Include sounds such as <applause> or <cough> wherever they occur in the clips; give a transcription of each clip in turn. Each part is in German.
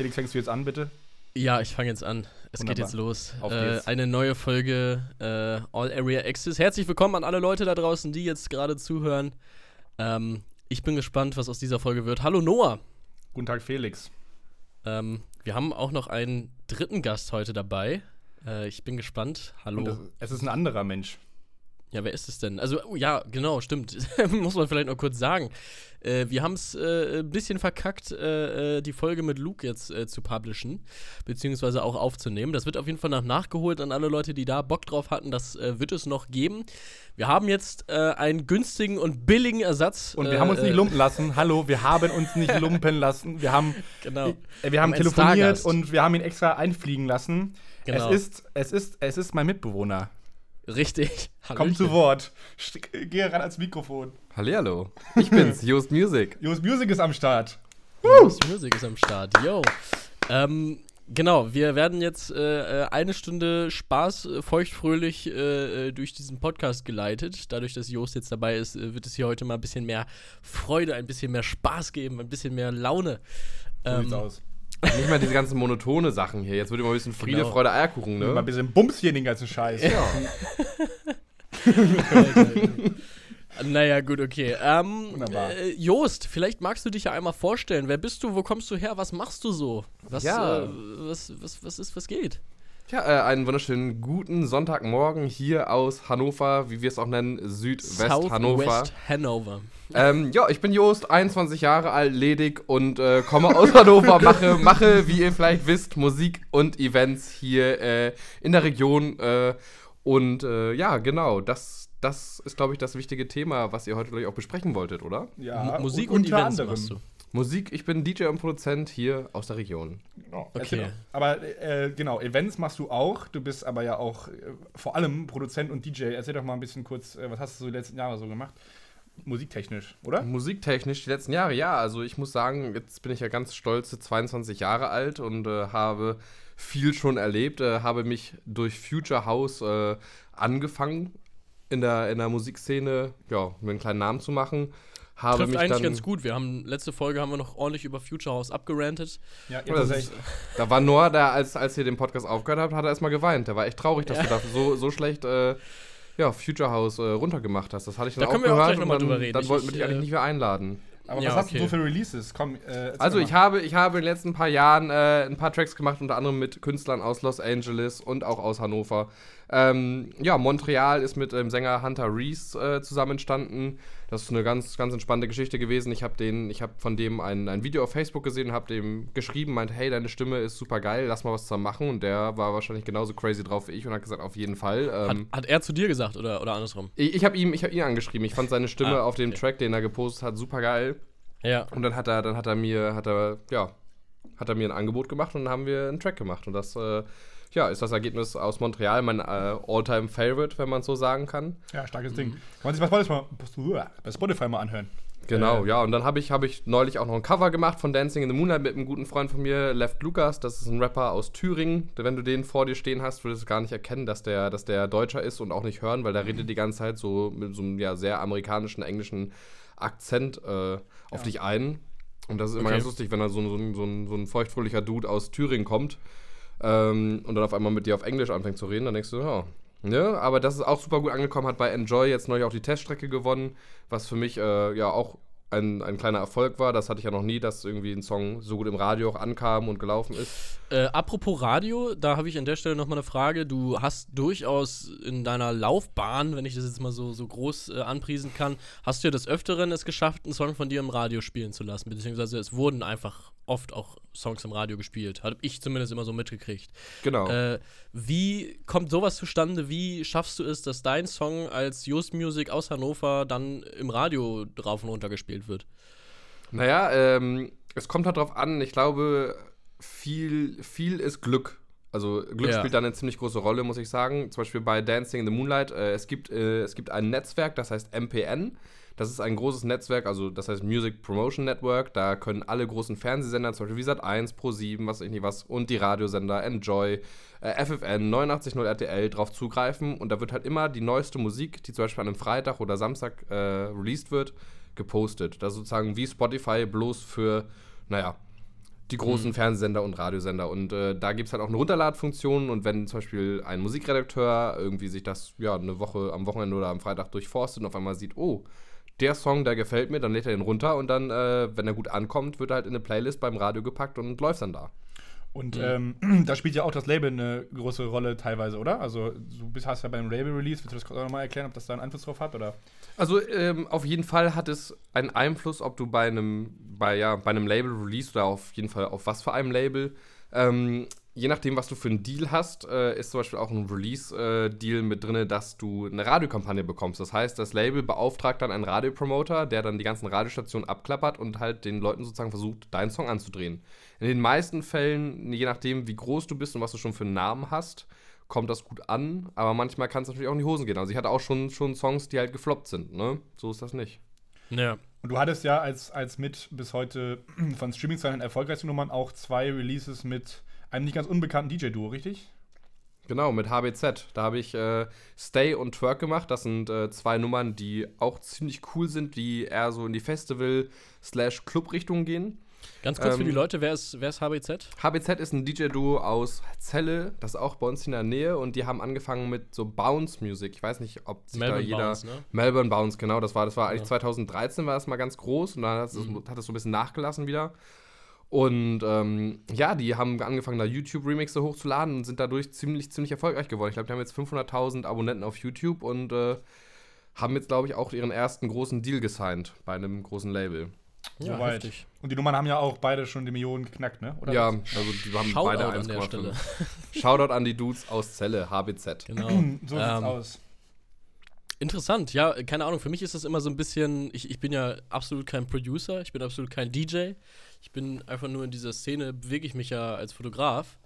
Felix, fängst du jetzt an, bitte? Ja, ich fange jetzt an. Es Wunderbar. geht jetzt los. Auf Äh, eine neue Folge äh, All Area Access. Herzlich willkommen an alle Leute da draußen, die jetzt gerade zuhören. Ähm, ich bin gespannt, was aus dieser Folge wird. Hallo Noah. Guten Tag, Felix. Ähm, wir haben auch noch einen dritten Gast heute dabei. Äh, ich bin gespannt. Hallo. Das, es ist ein anderer Mensch. Ja, wer ist es denn? Also, oh, ja, genau, stimmt. <laughs> Muss man vielleicht noch kurz sagen. Äh, wir haben es äh, ein bisschen verkackt, äh, äh, die Folge mit Luke jetzt äh, zu publishen, beziehungsweise auch aufzunehmen. Das wird auf jeden Fall noch nachgeholt an alle Leute, die da Bock drauf hatten. Das äh, wird es noch geben. Wir haben jetzt einen günstigen und billigen Ersatz. Und wir haben uns nicht lumpen <laughs> lassen. Hallo, wir haben uns nicht lumpen lassen. Wir haben, <laughs> Genau. wir haben telefoniert und wir haben ihn extra einfliegen lassen. Genau. Es ist, es ist, es ist mein Mitbewohner. Richtig. <laughs> Komm zu Hallöchen. Wort. St- Geh ran ans Mikrofon. Hallihallo. Ich bin's, <laughs> Just Music. Yoast Music ist am Start. Lost Music ist am Start. Yo. Ähm, genau, wir werden jetzt äh, äh, eine Stunde Spaß, äh, feuchtfröhlich äh, äh, durch diesen Podcast geleitet. Dadurch, dass Jost jetzt dabei ist, wird es hier heute mal ein bisschen mehr Freude, ein bisschen mehr Spaß geben, ein bisschen mehr Laune. So sieht's Ähm, aus. Nicht mehr diese ganzen monotone Sachen hier. Jetzt wird immer ein bisschen Friede, Genau. Freude, Eierkuchen, Mal ein ne? bisschen Bums hier in den ganzen Scheiß. Ja. <laughs> Naja, gut, okay. Ähm, Wunderbar. äh, Jost, vielleicht magst du dich ja einmal vorstellen. Wer bist du? Wo kommst du her? Was machst du so? Was, Ja. äh, was, was, was ist, was geht? Tja, äh, einen wunderschönen guten Sonntagmorgen hier aus Hannover, wie wir es auch nennen, Südwest-Hannover. Hanover. Ähm, ja, ich bin Jost, 21 Jahre alt, ledig und äh, komme aus Hannover, mache, mache, wie ihr vielleicht wisst, Musik und Events hier äh, in der Region. Äh, und äh, ja, genau, das, das ist, glaube ich, das wichtige Thema, was ihr heute, glaube ich, auch besprechen wolltet, oder? Ja, Mu- Musik und und, Events anderem. machst du. Musik, ich bin DJ und Produzent hier aus der Region. Genau. Okay. Erzähl doch. Aber äh, genau, Events machst du auch. Du bist aber ja auch äh, vor allem Produzent und DJ. Erzähl doch mal ein bisschen kurz, äh, was hast du so die letzten Jahre so gemacht? Musiktechnisch, oder? Musiktechnisch die letzten Jahre, ja. Also ich muss sagen, jetzt bin ich ja ganz stolze 22 Jahre alt und äh, habe viel schon erlebt, äh, habe mich durch Future House äh, angefangen in der, in der Musikszene, ja, mir einen kleinen Namen zu machen. Habe Trifft mich eigentlich dann, ganz gut. Wir haben letzte Folge haben wir noch ordentlich über Future House abgerantet. Ja, Ja, das ist da war Noah, da, als, als ihr den Podcast aufgehört habt, hat er erstmal geweint. Der war echt traurig, dass du da so, so schlecht äh, ja, Future House äh, runtergemacht hast. Das hatte ich dann Da auch können wir auch gehört gleich noch und dann, drüber reden. dann Ich- wollten wir ich, dich eigentlich äh, nicht mehr einladen. Aber Ja, was hast okay. du so für Releases? Komm, äh, Also ich habe, ich habe in den letzten paar Jahren äh, ein paar Tracks gemacht, unter anderem mit Künstlern aus Los Angeles und auch aus Hannover. Ähm, ja, Montreal ist mit dem Sänger Hunter Reese äh, zusammen entstanden. Das ist eine ganz, ganz entspannte Geschichte gewesen. Ich habe den, ich habe von dem ein, ein Video auf Facebook gesehen und habe dem geschrieben, meint, hey, deine Stimme ist super geil, lass mal was zusammen machen. Und der war wahrscheinlich genauso crazy drauf wie ich und hat gesagt, auf jeden Fall. Hat, Ähm, hat er zu dir gesagt oder, oder andersrum? ich ich habe ihm, ich hab ihn angeschrieben. Ich fand seine Stimme Ah, auf dem okay. Track, den er gepostet hat, super geil. Ja. Und dann hat er, dann hat er mir, hat er, ja, hat er mir ein Angebot gemacht und dann haben wir einen Track gemacht. Und das, äh, ja, ist das Ergebnis aus Montreal, mein äh, All-Time Favorite, wenn man so sagen kann. Ja, starkes Mhm. Ding. Kann man sich bei Spotify, mal- bei Spotify mal anhören. Genau, Äh, ja. Und dann habe ich, hab ich neulich auch noch ein Cover gemacht von Dancing in the Moonlight mit einem guten Freund von mir, Left Lucas. Das ist ein Rapper aus Thüringen. Wenn du den vor dir stehen hast, würdest du gar nicht erkennen, dass der, dass der Deutscher ist und auch nicht hören, weil der redet die ganze Zeit so mit so einem ja, sehr amerikanischen, englischen Akzent äh, auf dich ein. Und das ist immer Okay. ganz lustig, wenn da so, so, ein- so, ein, so ein feuchtfröhlicher Dude aus Thüringen kommt ähm, und dann auf einmal mit dir auf Englisch anfängt zu reden, dann denkst du, ja. Ja, aber das ist auch super gut angekommen, hat bei Enjoy jetzt neulich auch die Teststrecke gewonnen, was für mich äh, ja auch ein, ein kleiner Erfolg war. Das hatte ich ja noch nie, dass irgendwie ein Song so gut im Radio auch ankam und gelaufen ist. Äh, apropos Radio, da habe ich an der Stelle nochmal eine Frage. Du hast durchaus in deiner Laufbahn, wenn ich das jetzt mal so, so groß äh, anpriesen kann, hast du ja des Öfteren es geschafft, einen Song von dir im Radio spielen zu lassen. Beziehungsweise es wurden einfach oft auch Songs im Radio gespielt. Habe ich zumindest immer so mitgekriegt. Genau. Äh, wie kommt sowas zustande? Wie schaffst du es, dass dein Song als Just Music aus Hannover dann im Radio drauf und runter gespielt wird? Naja, ähm, es kommt halt drauf an. Ich glaube, viel, viel ist Glück. Also Glück Ja. spielt da eine ziemlich große Rolle, muss ich sagen. Zum Beispiel bei Dancing in the Moonlight. Äh, es, gibt, äh, es gibt ein Netzwerk, das heißt MPN. Das ist ein großes Netzwerk, also das heißt Music Promotion Network. Da können alle großen Fernsehsender, zum Beispiel wie Sat1, Pro7, was weiß ich nicht was, und die Radiosender, Enjoy, äh, FFN, 89.0 RTL drauf zugreifen. Und da wird halt immer die neueste Musik, die zum Beispiel an einem Freitag oder Samstag äh, released wird, gepostet. Das ist sozusagen wie Spotify bloß für, naja, die großen Fernsehsender und Radiosender. Und äh, da gibt es halt auch eine Runterladfunktion. Und wenn zum Beispiel ein Musikredakteur irgendwie sich das ja eine Woche am Wochenende oder am Freitag durchforstet und auf einmal sieht, oh, der Song, der gefällt mir, dann lädt er den runter und dann, äh, wenn er gut ankommt, wird er halt in eine Playlist beim Radio gepackt und läuft dann da. Und ähm, <clears throat> da spielt ja auch das Label eine große Rolle teilweise, oder? Also du bist, hast ja beim Label-Release, willst du das kurz auch nochmal erklären, ob das da einen Einfluss drauf hat, oder? Also ähm, auf jeden Fall hat es einen Einfluss, ob du bei einem, bei, ja, bei einem Label release oder auf jeden Fall auf was für einem Label. Ähm, je nachdem, was du für einen Deal hast, äh, ist zum Beispiel auch ein Release-Deal äh, mit drin, dass du eine Radiokampagne bekommst. Das heißt, das Label beauftragt dann einen Radiopromoter, der dann die ganzen Radiostationen abklappert und halt den Leuten sozusagen versucht, deinen Song anzudrehen. In den meisten Fällen, je nachdem, wie groß du bist und was du schon für einen Namen hast, kommt das gut an, aber manchmal kann es natürlich auch in die Hosen gehen. Also ich hatte auch schon, schon Songs, die halt gefloppt sind, ne? So ist das nicht. Ja. Und du hattest ja als, als mit bis heute von Streaming-Zahlen erfolgreichsten Nummern auch zwei Releases mit einem nicht ganz unbekannten DJ-Duo, richtig? Genau, mit HBZ. Da habe ich äh, Stay und Twerk gemacht. Das sind äh, zwei Nummern, die auch ziemlich cool sind, die eher so in die Festival-Club-Richtung gehen. Ganz kurz ähm, für die ähm, Leute, wer ist, wer ist HBZ? HBZ ist ein DJ-Duo aus Celle, das ist auch bei uns in der Nähe und die haben angefangen mit so Bounce-Music. Ich weiß nicht, ob sich Melbourne da jeder. Bounce, ne? Melbourne Bounce, genau, das war, das war eigentlich ja. 2013 war das mal ganz groß und dann hat es, mhm. hat es so ein bisschen nachgelassen wieder. Und ähm, ja, die haben angefangen, da YouTube-Remixe hochzuladen und sind dadurch ziemlich, ziemlich erfolgreich geworden. Ich glaube, die haben jetzt 500.000 Abonnenten auf YouTube und äh, haben jetzt, glaube ich, auch ihren ersten großen Deal gesigned bei einem großen Label. Ja, Soweit. Heftig. Und die Nummern haben ja auch beide schon die Millionen geknackt, ne? Oder ja, also die haben Shoutout beide 1,5. Shoutout an die Dudes aus Celle, HBZ. Genau. <clears throat> so sieht's ähm, aus. Interessant, ja, keine Ahnung. Für mich ist das immer so ein bisschen. Ich, ich bin ja absolut kein Producer, ich bin absolut kein DJ. Ich bin einfach nur in dieser Szene, bewege ich mich ja als Fotograf.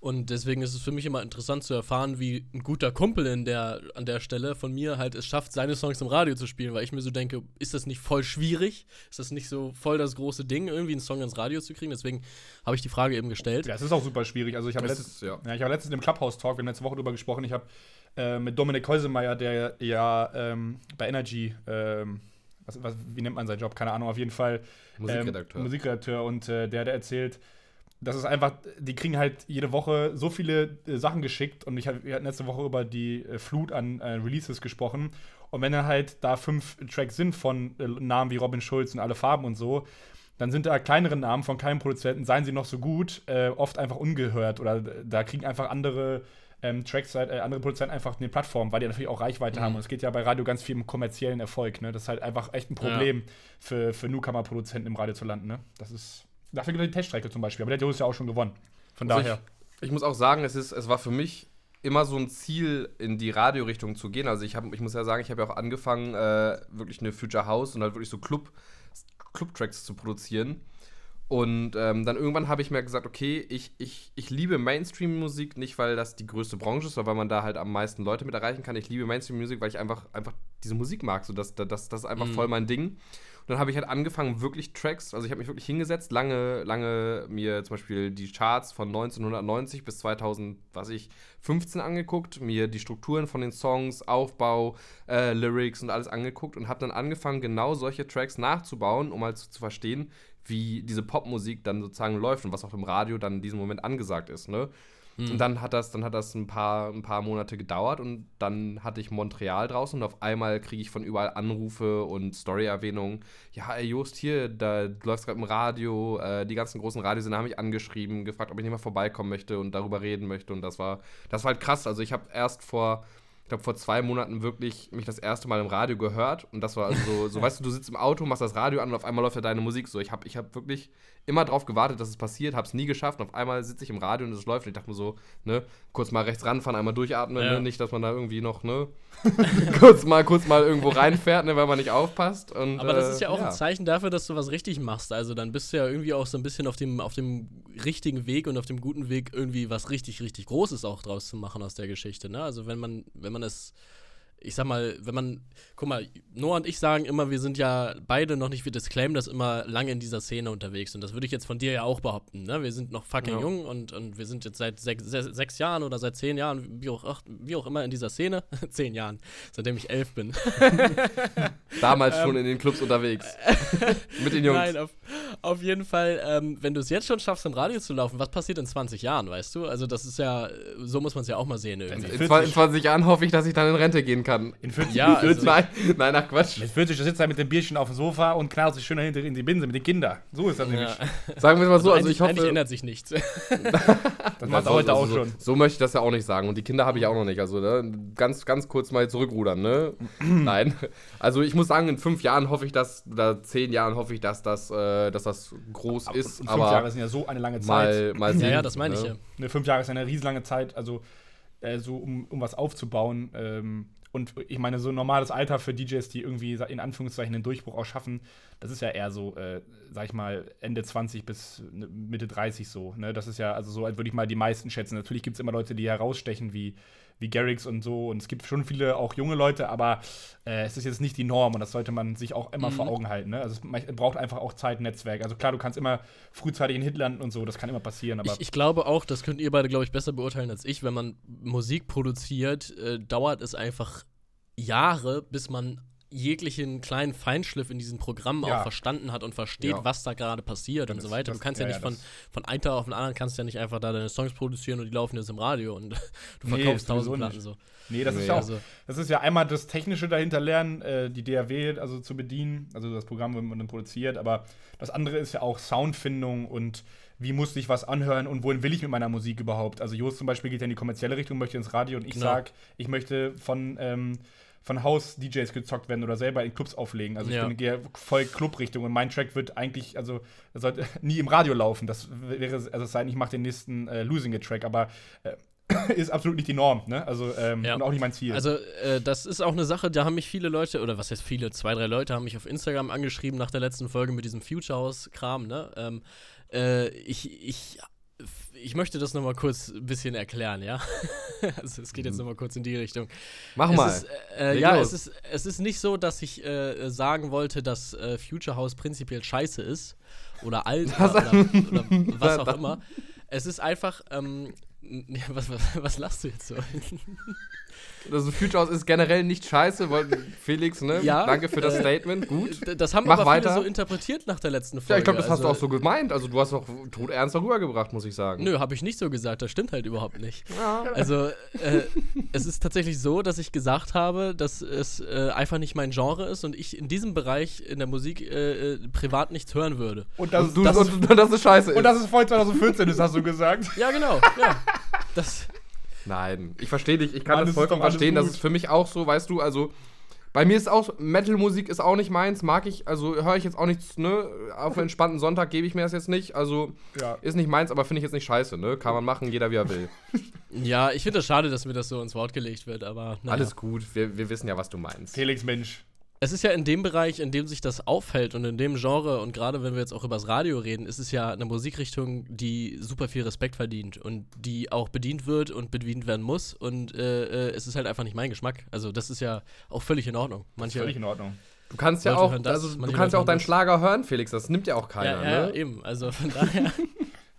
Und deswegen ist es für mich immer interessant zu erfahren, wie ein guter Kumpel in der, an der Stelle von mir halt es schafft, seine Songs im Radio zu spielen, weil ich mir so denke, ist das nicht voll schwierig? Ist das nicht so voll das große Ding, irgendwie einen Song ins Radio zu kriegen? Deswegen habe ich die Frage eben gestellt. Ja, es ist auch super schwierig. Also ich habe letztens, ja. ja. ich letztens im Clubhouse-Talk, wir haben letzte Woche darüber gesprochen, ich habe äh, mit Dominik Häusemeyer, der ja ähm, bei Energy ähm, was, was, wie nennt man seinen Job? Keine Ahnung, auf jeden Fall. Musikredakteur. Ähm, Musikredakteur und äh, der hat erzählt, das ist einfach, die kriegen halt jede Woche so viele äh, Sachen geschickt und ich hab, wir hatten letzte Woche über die äh, Flut an äh, Releases gesprochen. Und wenn dann halt da fünf Tracks sind von äh, Namen wie Robin Schulz und alle Farben und so, dann sind da kleinere Namen von keinem Produzenten, seien sie noch so gut, äh, oft einfach ungehört oder da kriegen einfach andere ähm, Tracks, äh, andere Produzenten einfach eine Plattform, weil die natürlich auch Reichweite mhm. haben. Und es geht ja bei Radio ganz viel um kommerziellen Erfolg. Ne? Das ist halt einfach echt ein Problem ja. für, für Newcomer-Produzenten im Radio zu landen. Ne? Das ist Dafür gibt es die Teststrecke zum Beispiel. Aber der hat ist ja auch schon gewonnen. Von also daher. Ich, ich, muss auch sagen, es, ist, es war für mich immer so ein Ziel, in die Radiorichtung zu gehen. Also ich, hab, ich muss ja sagen, ich habe ja auch angefangen, äh, wirklich eine Future House und halt wirklich so Club, Club-Tracks zu produzieren. Und ähm, dann irgendwann habe ich mir gesagt, okay, ich, ich, ich liebe Mainstream-Musik nicht, weil das die größte Branche ist, sondern weil man da halt am meisten Leute mit erreichen kann. Ich liebe Mainstream-Musik, weil ich einfach, einfach diese Musik mag. So, das, das, das ist einfach mm. voll mein Ding. Dann habe ich halt angefangen, wirklich Tracks, also ich habe mich wirklich hingesetzt, lange, lange mir zum Beispiel die Charts von 1990 bis 2000, was ich, 15 angeguckt, mir die Strukturen von den Songs, Aufbau, äh, Lyrics und alles angeguckt und habe dann angefangen, genau solche Tracks nachzubauen, um halt zu, zu verstehen, wie diese Popmusik dann sozusagen läuft und was auch im Radio dann in diesem Moment angesagt ist, ne? Mhm. Und dann hat das, dann hat das ein paar, ein paar Monate gedauert und dann hatte ich Montreal draußen und auf einmal kriege ich von überall Anrufe und Story-Erwähnungen. Ja, ey, Just hier, da läuft gerade im Radio, äh, die ganzen großen Radiosender haben mich angeschrieben, gefragt, ob ich nicht mal vorbeikommen möchte und darüber reden möchte. Und das war, das war halt krass. Also ich habe erst vor ich glaube, vor zwei Monaten wirklich mich das erste Mal im Radio gehört. Und das war also so, so <laughs> weißt du, du sitzt im Auto, machst das Radio an und auf einmal läuft ja deine Musik so. Ich habe ich hab wirklich immer darauf gewartet, dass es passiert, habe es nie geschafft. Und auf einmal sitze ich im Radio und es läuft. Und ich dachte mir so, ne, kurz mal rechts ranfahren, einmal durchatmen, ja. ne? nicht, dass man da irgendwie noch, ne, <laughs> kurz mal, kurz mal irgendwo reinfährt, ne, weil man nicht aufpasst. Und, Aber das ist ja auch ja. ein Zeichen dafür, dass du was richtig machst. Also dann bist du ja irgendwie auch so ein bisschen auf dem, auf dem richtigen Weg und auf dem guten Weg, irgendwie was richtig, richtig Großes auch draus zu machen aus der Geschichte. Ne? Also wenn man, wenn man es ich sag mal, wenn man, guck mal, Noah und ich sagen immer, wir sind ja beide noch nicht, wir disclaimen das immer lange in dieser Szene unterwegs. Und das würde ich jetzt von dir ja auch behaupten. Ne? Wir sind noch fucking ja. jung und, und wir sind jetzt seit sechs, sechs, Jahren oder seit zehn Jahren, wie auch, wie auch immer in dieser Szene. <laughs> zehn Jahren, seitdem ich elf bin. <laughs> Damals schon ähm, in den Clubs unterwegs. Mit den Jungs. Nein, auf, Auf jeden Fall, ähm, wenn du es jetzt schon schaffst, im Radio zu laufen, was passiert in 20 Jahren, weißt du? Also, das ist ja, so muss man es ja auch mal sehen irgendwie. In 20, in 20 Jahren hoffe ich, dass ich dann in Rente gehen kann. In 40, Ja, also- nein, nein, ach Quatsch. Mit 40 sitzt er mit dem Bierchen auf dem Sofa und knallt sich schön dahinter in die Binse mit den Kindern. So ist das nämlich. Ja. Sagen wir es mal so, also eigentlich, ich hoffe. eigentlich ändert sich nichts. <laughs> Das macht er heute auch so, schon. So möchte ich das ja auch nicht sagen. Und die Kinder habe ich auch noch nicht. Also ne, ganz, ganz kurz mal zurückrudern, ne? <clears throat> Nein. Also ich muss sagen, in fünf Jahren hoffe ich, dass, oder zehn Jahren hoffe ich, dass das, äh, dass das groß Aber ist. fünf aber Jahre sind ja so eine lange Zeit. mal, mal sehen. ja, ja, das meine ich ne? ja. Ne, fünf Jahre ist eine riesenlange Zeit, also äh, so um, um was aufzubauen. Ähm, und ich meine, so ein normales Alter für DJs, die irgendwie in Anführungszeichen den Durchbruch auch schaffen, das ist ja eher so, äh, sag ich mal, Ende 20 bis ne, Mitte 30 so. Ne? Das ist ja also so, würde ich mal die meisten schätzen. Natürlich gibt es immer Leute, die herausstechen, wie, wie Garrix und so. Und es gibt schon viele auch junge Leute, aber äh, es ist jetzt nicht die Norm und das sollte man sich auch immer Mhm. vor Augen halten. Ne? Also es braucht einfach auch Zeit, Netzwerk. Also klar, du kannst immer frühzeitig in Hit landen und so, das kann immer passieren, aber Ich, ich glaube auch, das könnt ihr beide, glaube ich, besser beurteilen als ich. Wenn man Musik produziert, äh, dauert es einfach Jahre, bis man jeglichen kleinen Feinschliff in diesen Programmen Ja. auch verstanden hat und versteht, Ja. was da gerade passiert und Das- so weiter. das- du kannst ja, ja, nicht von, von einem Tag auf den anderen kannst ja nicht einfach da deine Songs produzieren und die laufen jetzt im Radio und <laughs> du verkaufst tausend Platten so. Nee, das ist ja auch, also- das ist ja einmal das Technische dahinter lernen, äh, die DAW also zu bedienen, also das Programm, wo man dann produziert, aber das andere ist ja auch Soundfindung und wie muss ich was anhören und wohin will ich mit meiner Musik überhaupt? Also Jost zum Beispiel geht ja in die kommerzielle Richtung, möchte ins Radio und ich Genau. sag, ich möchte von, ähm, von Haus-DJs gezockt werden oder selber in Clubs auflegen. Also ich Ja. bin gehe voll Club-Richtung und mein Track wird eigentlich, also sollte <laughs> nie im Radio laufen. Das wäre, also es sei denn, ich mache den nächsten äh, Losing It Track, aber äh, <clears throat> ist absolut nicht die Norm, ne? Also ähm, Ja. und auch nicht mein Ziel. Also, äh, das ist auch eine Sache, da haben mich viele Leute, oder was heißt viele, zwei, drei Leute haben mich auf Instagram angeschrieben nach der letzten Folge mit diesem Future House-Kram, ne? Ähm, äh, ich, ich, ich möchte das nochmal kurz ein bisschen erklären, ja? <laughs> also, es geht jetzt nochmal kurz in die Richtung. Mach Es mal. Ist, äh, Leg ja, los. es ist, es ist nicht so, dass ich äh, sagen wollte, dass äh, Future House prinzipiell scheiße ist oder alt <laughs> oder, oder, oder <laughs> was auch immer. Es ist einfach, ähm, was, was, was lachst du jetzt so? <laughs> Also Future House ist generell nicht scheiße, weil Felix, ne? Ja, Danke für das äh, Statement. Gut. Das haben Mach aber viele weiter. so interpretiert nach der letzten Folge. Ja, ich glaube, das hast du Also, auch so gemeint. Also du hast auch todernst darüber gebracht, muss ich sagen. Nö, habe ich nicht so gesagt. Das stimmt halt überhaupt nicht. Ja. Also, äh, es ist tatsächlich so, dass ich gesagt habe, dass es äh, einfach nicht mein Genre ist und ich in diesem Bereich in der Musik äh, äh, privat nichts hören würde. und das, Du, das, und, ist, und, dass es scheiße ist. und das ist voll 2014, das hast du gesagt. Ja, genau. Ja. Das, Nein, ich verstehe dich. Ich kann Mann, das das vollkommen verstehen. Das gut. ist für mich auch so, weißt du, also bei mir ist auch Metal-Musik ist auch nicht meins, mag ich, also höre ich jetzt auch nichts, ne? Auf einen entspannten Sonntag gebe ich mir das jetzt nicht. Also Ja. ist nicht meins, aber finde ich jetzt nicht scheiße, ne? Kann man machen, jeder wie er will. <laughs> ja, ich finde das schade, dass mir das so ins Wort gelegt wird, aber naja. Alles gut, wir, wir wissen ja, was du meinst. Felix Mensch. Es ist ja in dem Bereich, in dem sich das aufhält und in dem Genre und gerade wenn wir jetzt auch übers Radio reden, ist es ja eine Musikrichtung, die super viel Respekt verdient und die auch bedient wird und bedient werden muss und äh, äh, es ist halt einfach nicht mein Geschmack. Also das ist ja auch völlig in Ordnung. Manche, Völlig in Ordnung. Du kannst ja Leute auch, das, also du kannst ja auch deinen das. Schlager hören, Felix, das nimmt ja auch keiner, ja, ja, ne? eben. Also von <laughs> daher.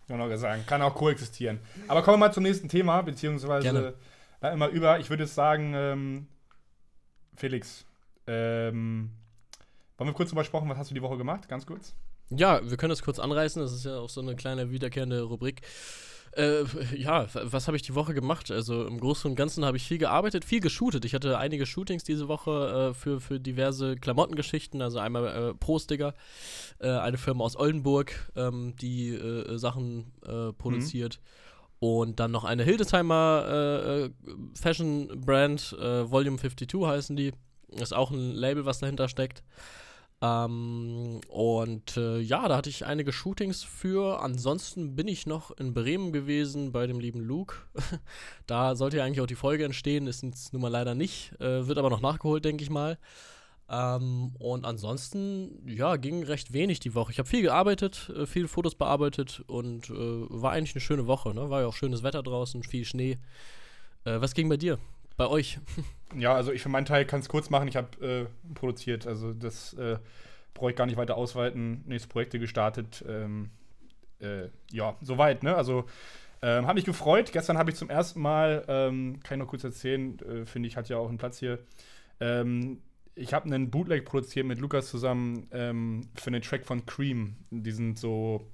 Kann auch sagen. Kann auch koexistieren. Aber kommen wir mal zum nächsten Thema, beziehungsweise Gerne. äh, immer über. Ich würde jetzt sagen, ähm, Felix, ähm, wollen wir kurz drüber sprechen, was hast du die Woche gemacht? Ganz kurz. Ja, wir können das kurz anreißen. Das ist ja auch so eine kleine wiederkehrende Rubrik. Äh, ja, was habe ich die Woche gemacht? Also im Großen und Ganzen habe ich viel gearbeitet, viel geshootet. Ich hatte einige Shootings diese Woche äh, für, für diverse Klamottengeschichten. Also einmal äh, Pro-Sticker, äh, eine Firma aus Oldenburg, ähm, die äh, Sachen äh, produziert. Und dann noch eine Hildesheimer äh, Fashion-Brand, äh, Volume 52 heißen die. Ist auch ein Label, was dahinter steckt. Ähm, und äh, ja, da hatte ich einige Shootings für. Ansonsten bin ich noch in Bremen gewesen bei dem lieben Luke. <laughs> da sollte ja eigentlich auch die Folge entstehen, ist jetzt nun mal leider nicht. Äh, wird aber noch nachgeholt, denke ich mal. Ähm, und ansonsten, ja, ging recht wenig die Woche. Ich habe viel gearbeitet, äh, viele Fotos bearbeitet und äh, war eigentlich eine schöne Woche. Ne? War ja auch schönes Wetter draußen, viel Schnee. Äh, was ging bei dir? Bei euch? Ja, also ich für meinen Teil kann es kurz machen. Ich habe äh, produziert, also das äh, brauche ich gar nicht weiter ausweiten. Nächste Projekte gestartet. Ähm, äh, ja, soweit, ne? Also ähm, habe mich gefreut. Gestern habe ich zum ersten Mal, ähm, kann ich noch kurz erzählen, äh, finde ich, hat ja auch einen Platz hier. Ähm, ich habe einen Bootleg produziert mit Lukas zusammen ähm, für einen Track von Cream. Die sind so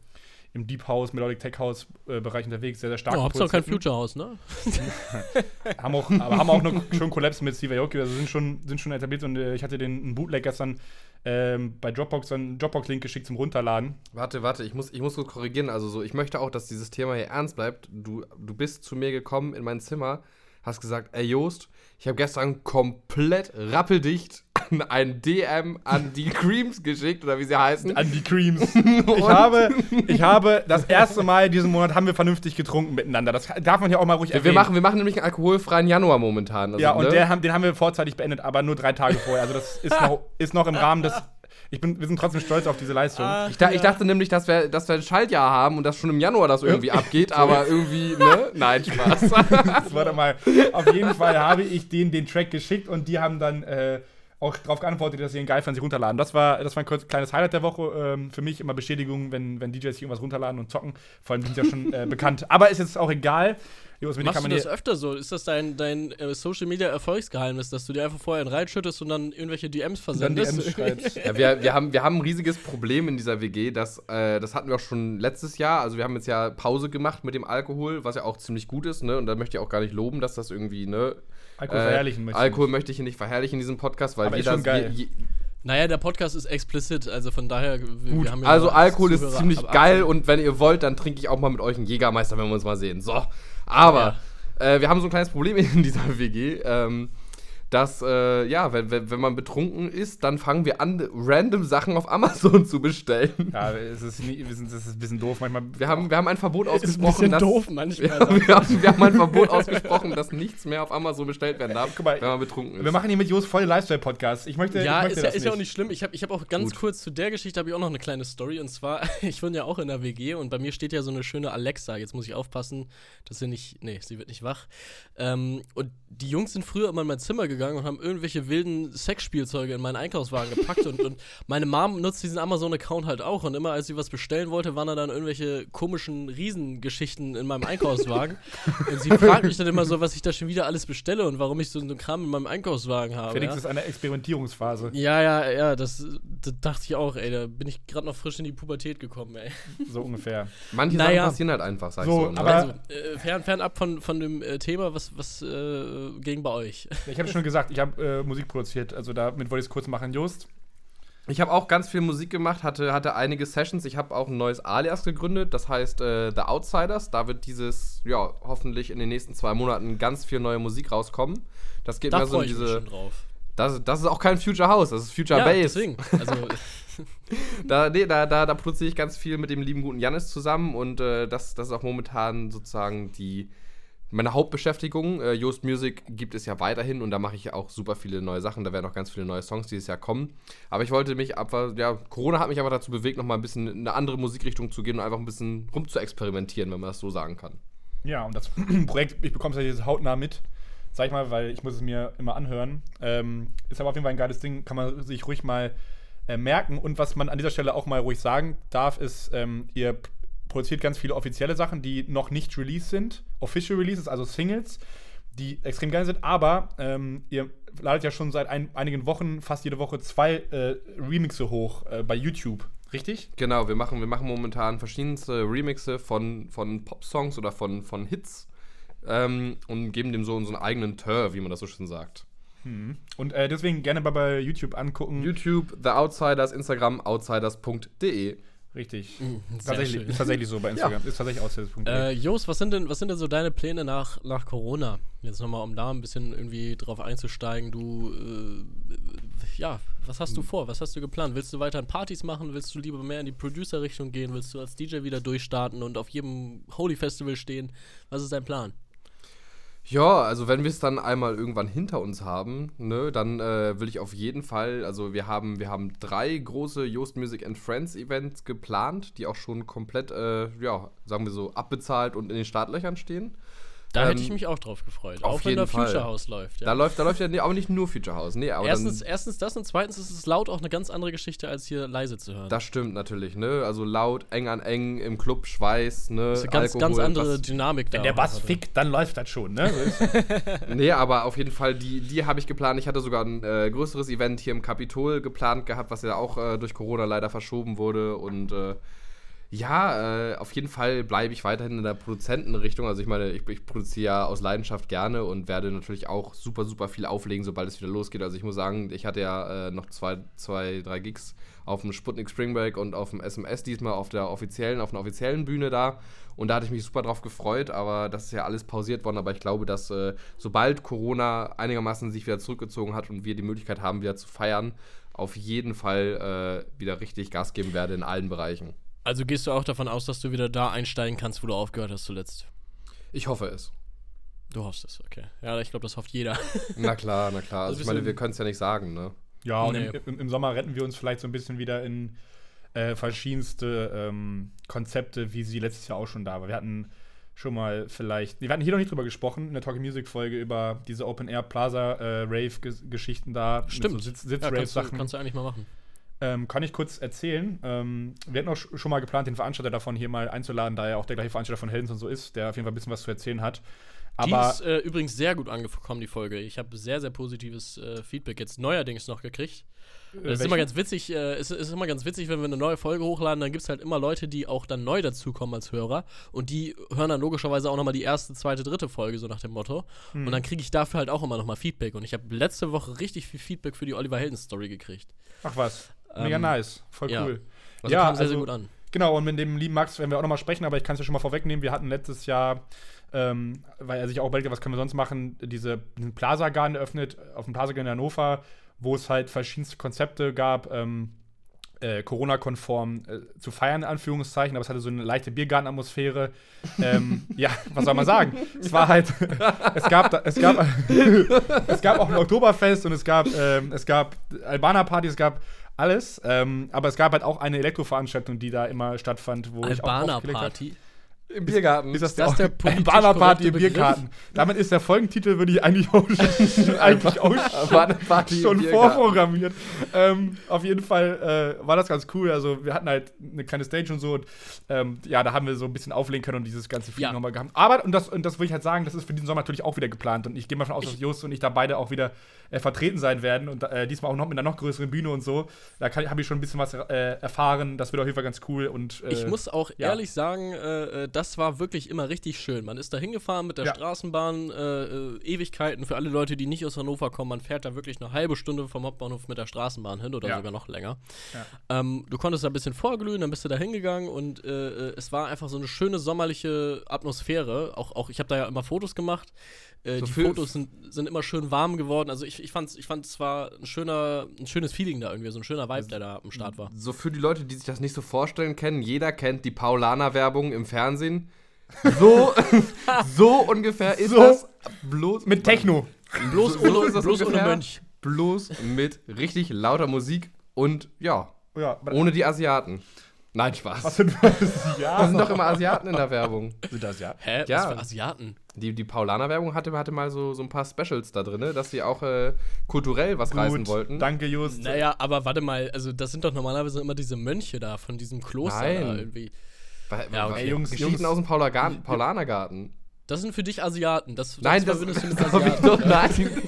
im Deep House, Melodic Tech House äh, Bereich unterwegs, sehr, sehr stark. Oh, habt kein Future House, ne? <laughs> haben auch, aber haben auch noch schon Collabs mit Steve Aoki, also sind schon, sind schon etabliert und äh, ich hatte den einen Bootleg gestern ähm, bei Dropbox einen Dropbox-Link geschickt zum Runterladen. Warte, warte, ich muss, ich muss kurz korrigieren. Also so, ich möchte auch, dass dieses Thema hier ernst bleibt. Du, du bist zu mir gekommen in mein Zimmer, hast gesagt, ey Joost, ich habe gestern komplett rappeldicht ein DM an die Creams geschickt, oder wie sie heißen. An die Creams. <laughs> ich, habe, ich habe das erste Mal diesen Monat haben wir vernünftig getrunken miteinander. Das darf man ja auch mal ruhig erwähnen. Wir machen, wir machen nämlich einen alkoholfreien Januar momentan. Also, ja, und ne? der, den haben wir vorzeitig beendet, aber nur drei Tage vorher. Also das ist noch, <laughs> ist noch im Rahmen des ich bin, wir sind trotzdem stolz auf diese Leistung. Ach, ich, da, ja. ich, dachte nämlich, dass wir, dass wir ein Schaltjahr haben und dass schon im Januar das irgendwie abgeht, <laughs> aber irgendwie, ne? Nein, Spaß. Warte mal. Auf jeden Fall habe ich denen den Track geschickt und die haben dann äh, auch darauf geantwortet, dass sie ihn geil fanden, sich runterladen. Das war, das war ein kleines Highlight der Woche. Ähm, für mich immer Bestätigung, wenn, wenn DJs sich irgendwas runterladen und zocken. Vor allem sind sie ja schon äh, <laughs> bekannt. Aber ist jetzt auch egal. Jungs, Machst du das öfter so? Ist das dein, dein äh, Social Media Erfolgsgeheimnis, dass du dir einfach vorher reinschüttest und dann irgendwelche DMs versendest? Dann DMs schreibst. ja, wir, wir, haben, wir haben ein riesiges Problem in dieser WG, das, äh, das hatten wir auch schon letztes Jahr. Also wir haben jetzt ja Pause gemacht mit dem Alkohol, was ja auch ziemlich gut ist, ne? Und da möchte ich auch gar nicht loben, dass das irgendwie, ne? Alkohol äh, verherrlichen möchte Alkohol möchte ich hier nicht verherrlichen in diesem Podcast, weil Aber jeder. Ist schon geil. Je, naja, der Podcast ist explicit, also von daher. Gut, ja also Alkohol ist ziemlich geil und wenn ihr wollt, dann trinke ich auch mal mit euch einen Jägermeister, wenn wir uns mal sehen. So, aber ja. Äh, wir haben so ein kleines Problem <laughs> in dieser WG. Ähm, dass, äh, ja, wenn, wenn, wenn man betrunken ist, dann fangen wir an, random Sachen auf Amazon <laughs> zu bestellen. Ja, es ist, nie, es ist ein bisschen doof manchmal. Wir haben, wir haben ein Verbot ausgesprochen. Ist ein bisschen dass, doof manchmal. <laughs> Wir, wir, haben, wir, haben, ein Verbot ausgesprochen, dass nichts mehr auf Amazon bestellt werden darf, mal, wenn man betrunken ist. Wir machen hier mit Jos voll Lifestyle-Podcast. Ich möchte, ja, ich möchte ist, ja, ist ja auch nicht schlimm. Ich habe ich hab auch ganz Gut. kurz zu der Geschichte habe ich auch noch eine kleine Story. Und zwar, <laughs> ich wohne ja auch in der WG und bei mir steht ja so eine schöne Alexa. Jetzt muss ich aufpassen, dass sie nicht, nee, sie wird nicht wach. Ähm, und die Jungs sind früher immer in mein Zimmer gegangen und haben irgendwelche wilden Sexspielzeuge in meinen Einkaufswagen gepackt und, und meine Mom nutzt diesen Amazon-Account halt auch und immer als sie was bestellen wollte, waren da dann irgendwelche komischen Riesengeschichten in meinem Einkaufswagen und sie <laughs> fragt mich dann immer so, was ich da schon wieder alles bestelle und warum ich so einen Kram in meinem Einkaufswagen habe. Felix ja? ist eine Experimentierungsphase. Ja, ja, ja, das, das dachte ich auch, ey, da bin ich gerade noch frisch in die Pubertät gekommen, ey. So ungefähr. Manche naja. Sachen passieren halt einfach, sagst so, du. Ne? Aber also, äh, fern, fernab von, von dem äh, Thema, was, was äh, ging bei euch? Ich habe schon gesagt, ich habe äh, Musik produziert. Also damit wollte ich es kurz machen. Just? Ich habe auch ganz viel Musik gemacht, hatte, hatte einige Sessions. Ich habe auch ein neues Alias gegründet, das heißt äh, The Outsiders. Da wird dieses, ja, hoffentlich in den nächsten zwei Monaten ganz viel neue Musik rauskommen. Das geht da mir so in diese. drauf. Das, das ist auch kein Future House, das ist Future ja, Base. Deswegen. Also <laughs> da, nee, da, da, da produziere ich ganz viel mit dem lieben guten Janis zusammen und äh, das, das ist auch momentan sozusagen die, meine Hauptbeschäftigung, äh, Yoast Music, gibt es ja weiterhin und da mache ich auch super viele neue Sachen. Da werden auch ganz viele neue Songs dieses Jahr kommen. Aber ich wollte mich einfach, ja, Corona hat mich aber dazu bewegt, nochmal ein bisschen in eine andere Musikrichtung zu gehen und einfach ein bisschen rum zu experimentieren, wenn man das so sagen kann. Ja, und das <clears throat> Projekt, ich bekomme es ja jetzt hautnah mit, sag ich mal, weil ich muss es mir immer anhören. Ähm, ist aber auf jeden Fall ein geiles Ding, kann man sich ruhig mal äh, merken. Und was man an dieser Stelle auch mal ruhig sagen darf, ist, ähm, ihr produziert ganz viele offizielle Sachen, die noch nicht released sind. Official Releases, also Singles, die extrem geil sind. Aber ähm, ihr ladet ja schon seit ein, einigen Wochen, fast jede Woche, zwei äh, Remixe hoch äh, bei YouTube. Richtig? Genau, wir machen, wir machen momentan verschiedenste Remixe von, von Pop-Songs oder von, von Hits ähm, und geben dem so unseren eigenen Tur, wie man das so schön sagt. Hm. Und äh, deswegen gerne mal bei YouTube angucken. YouTube, The Outsiders, Instagram, outsiders.de. Richtig. Mhm, tatsächlich, ist tatsächlich so bei <laughs> Instagram. Ja. Ist tatsächlich Auszählungspunkt. Äh, Jos, was sind denn, was sind denn so deine Pläne nach, nach Corona? Jetzt nochmal, um da ein bisschen irgendwie drauf einzusteigen. Du, äh, ja, was hast mhm. du vor? Was hast du geplant? Willst du weiterhin Partys machen? Willst du lieber mehr in die Producer-Richtung gehen? Willst du als DJ wieder durchstarten und auf jedem Holy Festival stehen? Was ist dein Plan? Ja, also wenn wir es dann einmal irgendwann hinter uns haben, ne, dann äh, will ich auf jeden Fall, also wir haben, wir haben drei große Yoast Music and Friends Events geplant, die auch schon komplett, äh, ja, sagen wir so, abbezahlt und in den Startlöchern stehen. Da Ähm, hätte ich mich auch drauf gefreut. auf auch wenn da Fall. Future House läuft. Ja. Da läuft, da läuft ja nee, aber nicht nur Future House. Nee, aber erstens, dann, erstens das und zweitens ist es laut auch eine ganz andere Geschichte, als hier leise zu hören. das stimmt natürlich, ne? Also laut, eng an eng, im Club, Schweiß, ne? das ist eine ganz, ganz Alkohol, andere was- Dynamik da. Wenn der auch Bass fickt, dann läuft das schon, ne? <laughs> Nee, aber auf jeden Fall, die, die habe ich geplant. Ich hatte sogar ein äh, größeres Event hier im Kapitol geplant gehabt, was ja auch äh, durch Corona leider verschoben wurde. Und äh, ja, äh, auf jeden Fall bleibe ich weiterhin in der Produzentenrichtung. Also ich meine, ich, ich produziere ja aus Leidenschaft gerne und werde natürlich auch super, super viel auflegen, sobald es wieder losgeht. Also ich muss sagen, ich hatte ja äh, noch zwei, zwei, drei Gigs auf dem Sputnik Spring Break und auf dem SMS diesmal auf der offiziellen, auf einer offiziellen Bühne da. Und da hatte ich mich super drauf gefreut, aber das ist ja alles pausiert worden. Aber ich glaube, dass äh, sobald Corona einigermaßen sich wieder zurückgezogen hat und wir die Möglichkeit haben, wieder zu feiern, auf jeden Fall äh, wieder richtig Gas geben werde in allen Bereichen. Also gehst du auch davon aus, dass du wieder da einsteigen kannst, wo du aufgehört hast zuletzt? Ich hoffe es. Du hoffst es, okay. Ja, ich glaube, das hofft jeder. <laughs> Na klar, na klar. Also Also ich meine, wir können es ja nicht sagen, ne? Ja, und Nee. im, im, Sommer retten wir uns vielleicht so ein bisschen wieder in äh, verschiedenste ähm, Konzepte, wie sie letztes Jahr auch schon da war. Wir hatten schon mal vielleicht, wir hatten hier noch nicht drüber gesprochen, in der Talking Music Folge über diese Open Air Plaza äh, Rave Geschichten da, Stimmt. so Sitz, Ja, Sitz Rave kannst, du, Sachen. kannst du eigentlich mal machen. Ähm, kann ich kurz erzählen. Ähm, wir hatten auch sch- schon mal geplant, den Veranstalter davon hier mal einzuladen, da er auch der gleiche Veranstalter von Heldens und so ist, der auf jeden Fall ein bisschen was zu erzählen hat. die Aber ist äh, übrigens sehr gut angekommen, die Folge. Ich habe sehr, sehr positives äh, Feedback jetzt neuerdings noch gekriegt. äh, Es ist immer ganz witzig, äh, es ist immer ganz witzig, wenn wir eine neue Folge hochladen, dann gibt es halt immer Leute, die auch dann neu dazukommen als Hörer und die hören dann logischerweise auch nochmal die erste, zweite, dritte Folge, so nach dem Motto. Hm. Und dann kriege ich dafür halt auch immer nochmal Feedback. Und ich habe letzte Woche richtig viel Feedback für die Oliver Helden Story gekriegt. Ach was, mega Ähm, nice, voll ja. cool. Also Ja, kam sehr, sehr also- gut an. Genau, und mit dem lieben Max werden wir auch nochmal sprechen, aber ich kann es ja schon mal vorwegnehmen. Wir hatten letztes Jahr, ähm, weil er sich auch überlegt hat, was können wir sonst machen, diese, diesen Plaza Garden eröffnet, auf dem Plaza Garden in Hannover, wo es halt verschiedenste Konzepte gab, ähm, äh, Corona-konform äh, zu feiern, in Anführungszeichen, aber es hatte so eine leichte Biergarten-Atmosphäre. ähm, <laughs> ja, was soll man sagen? Es war halt, <laughs> es gab, da, es gab, <laughs> es gab auch ein Oktoberfest und es gab, es gab Albaner-Partys, es gab alles, ähm, aber es gab halt auch eine Elektroveranstaltung, die da immer stattfand, wo ich auch Albaner aufgelegt hab. Party. Im Biergarten. Ist das, das der, der <laughs> politisch Party im? Biergarten? Damit ist der Folgentitel, würde ich eigentlich auch, <laughs> eigentlich auch schon vorprogrammiert. Ähm, auf jeden Fall äh, war das ganz cool. Also wir hatten halt eine kleine Stage und so. Und, ähm, ja, da haben wir so ein bisschen auflegen können und dieses ganze Feeling Ja. nochmal gehabt. Aber, und das, und das will ich halt sagen, das ist für diesen Sommer natürlich auch wieder geplant. Und ich gehe mal davon aus, dass Just und ich da beide auch wieder äh, vertreten sein werden. Und äh, diesmal auch noch mit einer noch größeren Bühne und so. Da habe ich schon ein bisschen was äh, erfahren. Das wird auf jeden Fall ganz cool. Und, äh, Ich muss auch ja. ehrlich sagen, äh, äh, das war wirklich immer richtig schön. Man ist da hingefahren mit der Ja. Straßenbahn, äh, äh, Ewigkeiten für alle Leute, die nicht aus Hannover kommen. Man fährt da wirklich eine halbe Stunde vom Hauptbahnhof mit der Straßenbahn hin oder Ja. sogar noch länger. Ja. Ähm, du konntest da ein bisschen vorglühen, dann bist du da hingegangen und äh, äh, es war einfach so eine schöne sommerliche Atmosphäre. Auch, auch ich habe da ja immer Fotos gemacht. Äh, So die Fotos sind, sind immer schön warm geworden. Also ich, ich fand ich fand es war ein schöner, ein schönes Feeling da irgendwie, so ein schöner Vibe, der da am Start war. So für die Leute, die sich das nicht so vorstellen kennen, jeder kennt die Paulaner-Werbung im Fernsehen. So, <laughs> so ungefähr ist So. das. Bloß mit Techno. Bloß, So- ohne, so ist das bloß ohne ungefähr. Mönch. Bloß mit richtig lauter Musik und ja, Ja, ohne die Asiaten. Nein, Spaß. was sind das? Ja, <laughs> Das sind doch immer Asiaten in der Werbung. sind das ja. Hä? Ja. Was für Asiaten? Die, die Paulaner-Werbung hatte, hatte mal so, so ein paar Specials da drin, dass sie auch äh, kulturell was reißen wollten. Danke, Just. Naja, aber warte mal, also das sind doch normalerweise immer diese Mönche da von diesem Kloster Nein. da irgendwie. Ja, okay. Ey, Jungs, Geschichten Jungs. aus dem Paulaner- Paulanergarten. Das sind für dich Asiaten. Das, Nein, das, mit das <laughs> hab ich Asiaten. doch, nein. <laughs>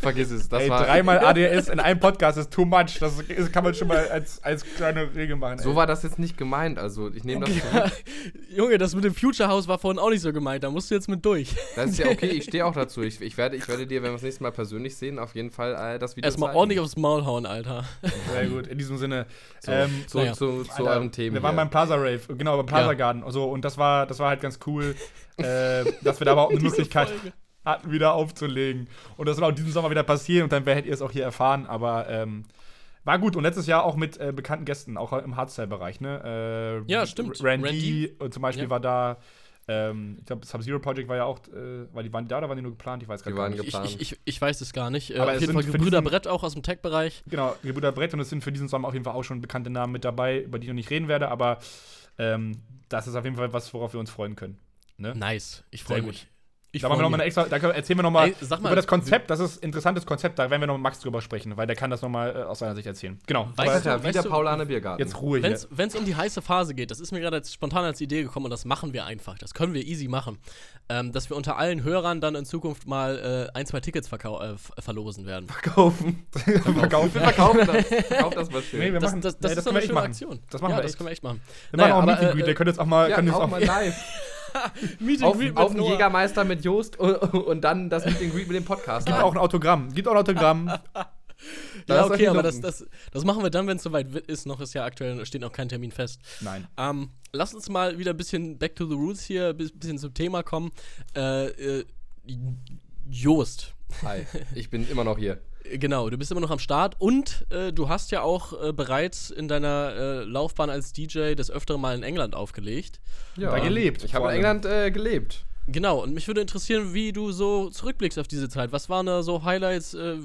Vergiss es. Das Ey, war, dreimal ADS in einem Podcast ist too much. Das ist, kann man schon mal als, als kleine Regel machen. so ey. war das jetzt nicht gemeint. Also ich nehme das zurück. <laughs> Junge, das mit dem Future House war vorhin auch nicht so gemeint. Da musst du jetzt mit durch. Das ist ja okay, ich stehe auch dazu. Ich, ich, werde, ich werde dir, wenn wir das nächste Mal persönlich sehen, auf jeden Fall äh, das Video Erstmal zeigen. ordentlich aufs Maul hauen, Alter. Sehr gut. In diesem Sinne. So, ähm, zu, naja. zu, zu Alter, euren Themen. Wir waren hier. beim Plaza Rave, genau, beim Plaza Ja. Garden. So, und das war, das war halt ganz cool, äh, dass wir da überhaupt eine <laughs> Möglichkeit Folge. hatten, wieder aufzulegen. Und das wird auch diesen Sommer wieder passieren und dann werdet ihr es auch hier erfahren. Aber ähm, war gut. Und letztes Jahr auch mit äh, bekannten Gästen, auch im Hardstyle-Bereich. Ne? Äh, Ja, stimmt. Randy, Randy. und zum Beispiel Ja. war da. Ähm, ich glaube, Sub-Zero Project war ja auch, äh, war die waren die da oder waren die nur geplant? Ich weiß gar Die gar waren nicht. Ich, geplant. ich, ich, ich weiß es gar nicht. Äh, Aber auf es jeden Fall Gebrüder diesen- Brett auch aus dem Tech-Bereich. Genau, Gebrüder Brett und es sind für diesen Sommer auf jeden Fall auch schon bekannte Namen mit dabei, über die ich noch nicht reden werde, aber ähm, das ist auf jeden Fall was, worauf wir uns freuen können. Ne? Nice. Ich freue gut. mich. Ich da wir noch mal extra, da erzählen wir nochmal Ey, sag mal, über das Konzept. Das ist ein interessantes Konzept. Da werden wir noch mit Max drüber sprechen, weil der kann das nochmal äh, aus seiner Sicht erzählen. Genau. Weißt du- Ja, wieder du- Paulane Biergarten. jetzt Ruhe hier. Wenn es um die heiße Phase geht, das ist mir gerade spontan als Idee gekommen und das machen wir einfach. Das können wir easy machen. Ähm, dass wir unter allen Hörern dann in Zukunft mal äh, ein, zwei Tickets verkau äh, verlosen werden. verkaufen. <laughs> Verkaufen. Wir verkaufen das. Verkauft das mal schön. Nee, wir Das, machen, das, das nee, ist doch können eine wir echt schöne machen. Aktion. Das machen ja, wir das echt. können wir echt machen. Wir machen auch aber, Meet and Greet. äh, Der könnte jetzt auch mal. ja, können jetzt auch mal live. <laughs> <laughs> Meet and Auf, Greet mit auf den Noah. Jägermeister mit Jost und, <laughs> und dann das Meet and Greet mit dem Podcast. Gibt auch ein Autogramm. Gibt auch ein Autogramm. <laughs> Ja, okay, er aber das, das, das machen wir dann, wenn es soweit ist. Noch ist ja aktuell, steht noch kein Termin fest. Nein. Ähm, lass uns mal wieder ein bisschen back to the roots hier, ein bisschen zum Thema kommen. Äh, äh, Joost. Hi, ich bin immer noch hier. Genau, du bist immer noch am Start und äh, du hast ja auch äh, bereits in deiner äh, Laufbahn als DJ das öftere Mal in England aufgelegt. Ja. Da gelebt, Ich habe in. England äh, gelebt. Genau, und mich würde interessieren, wie du so zurückblickst auf diese Zeit. Was waren da so Highlights? Äh,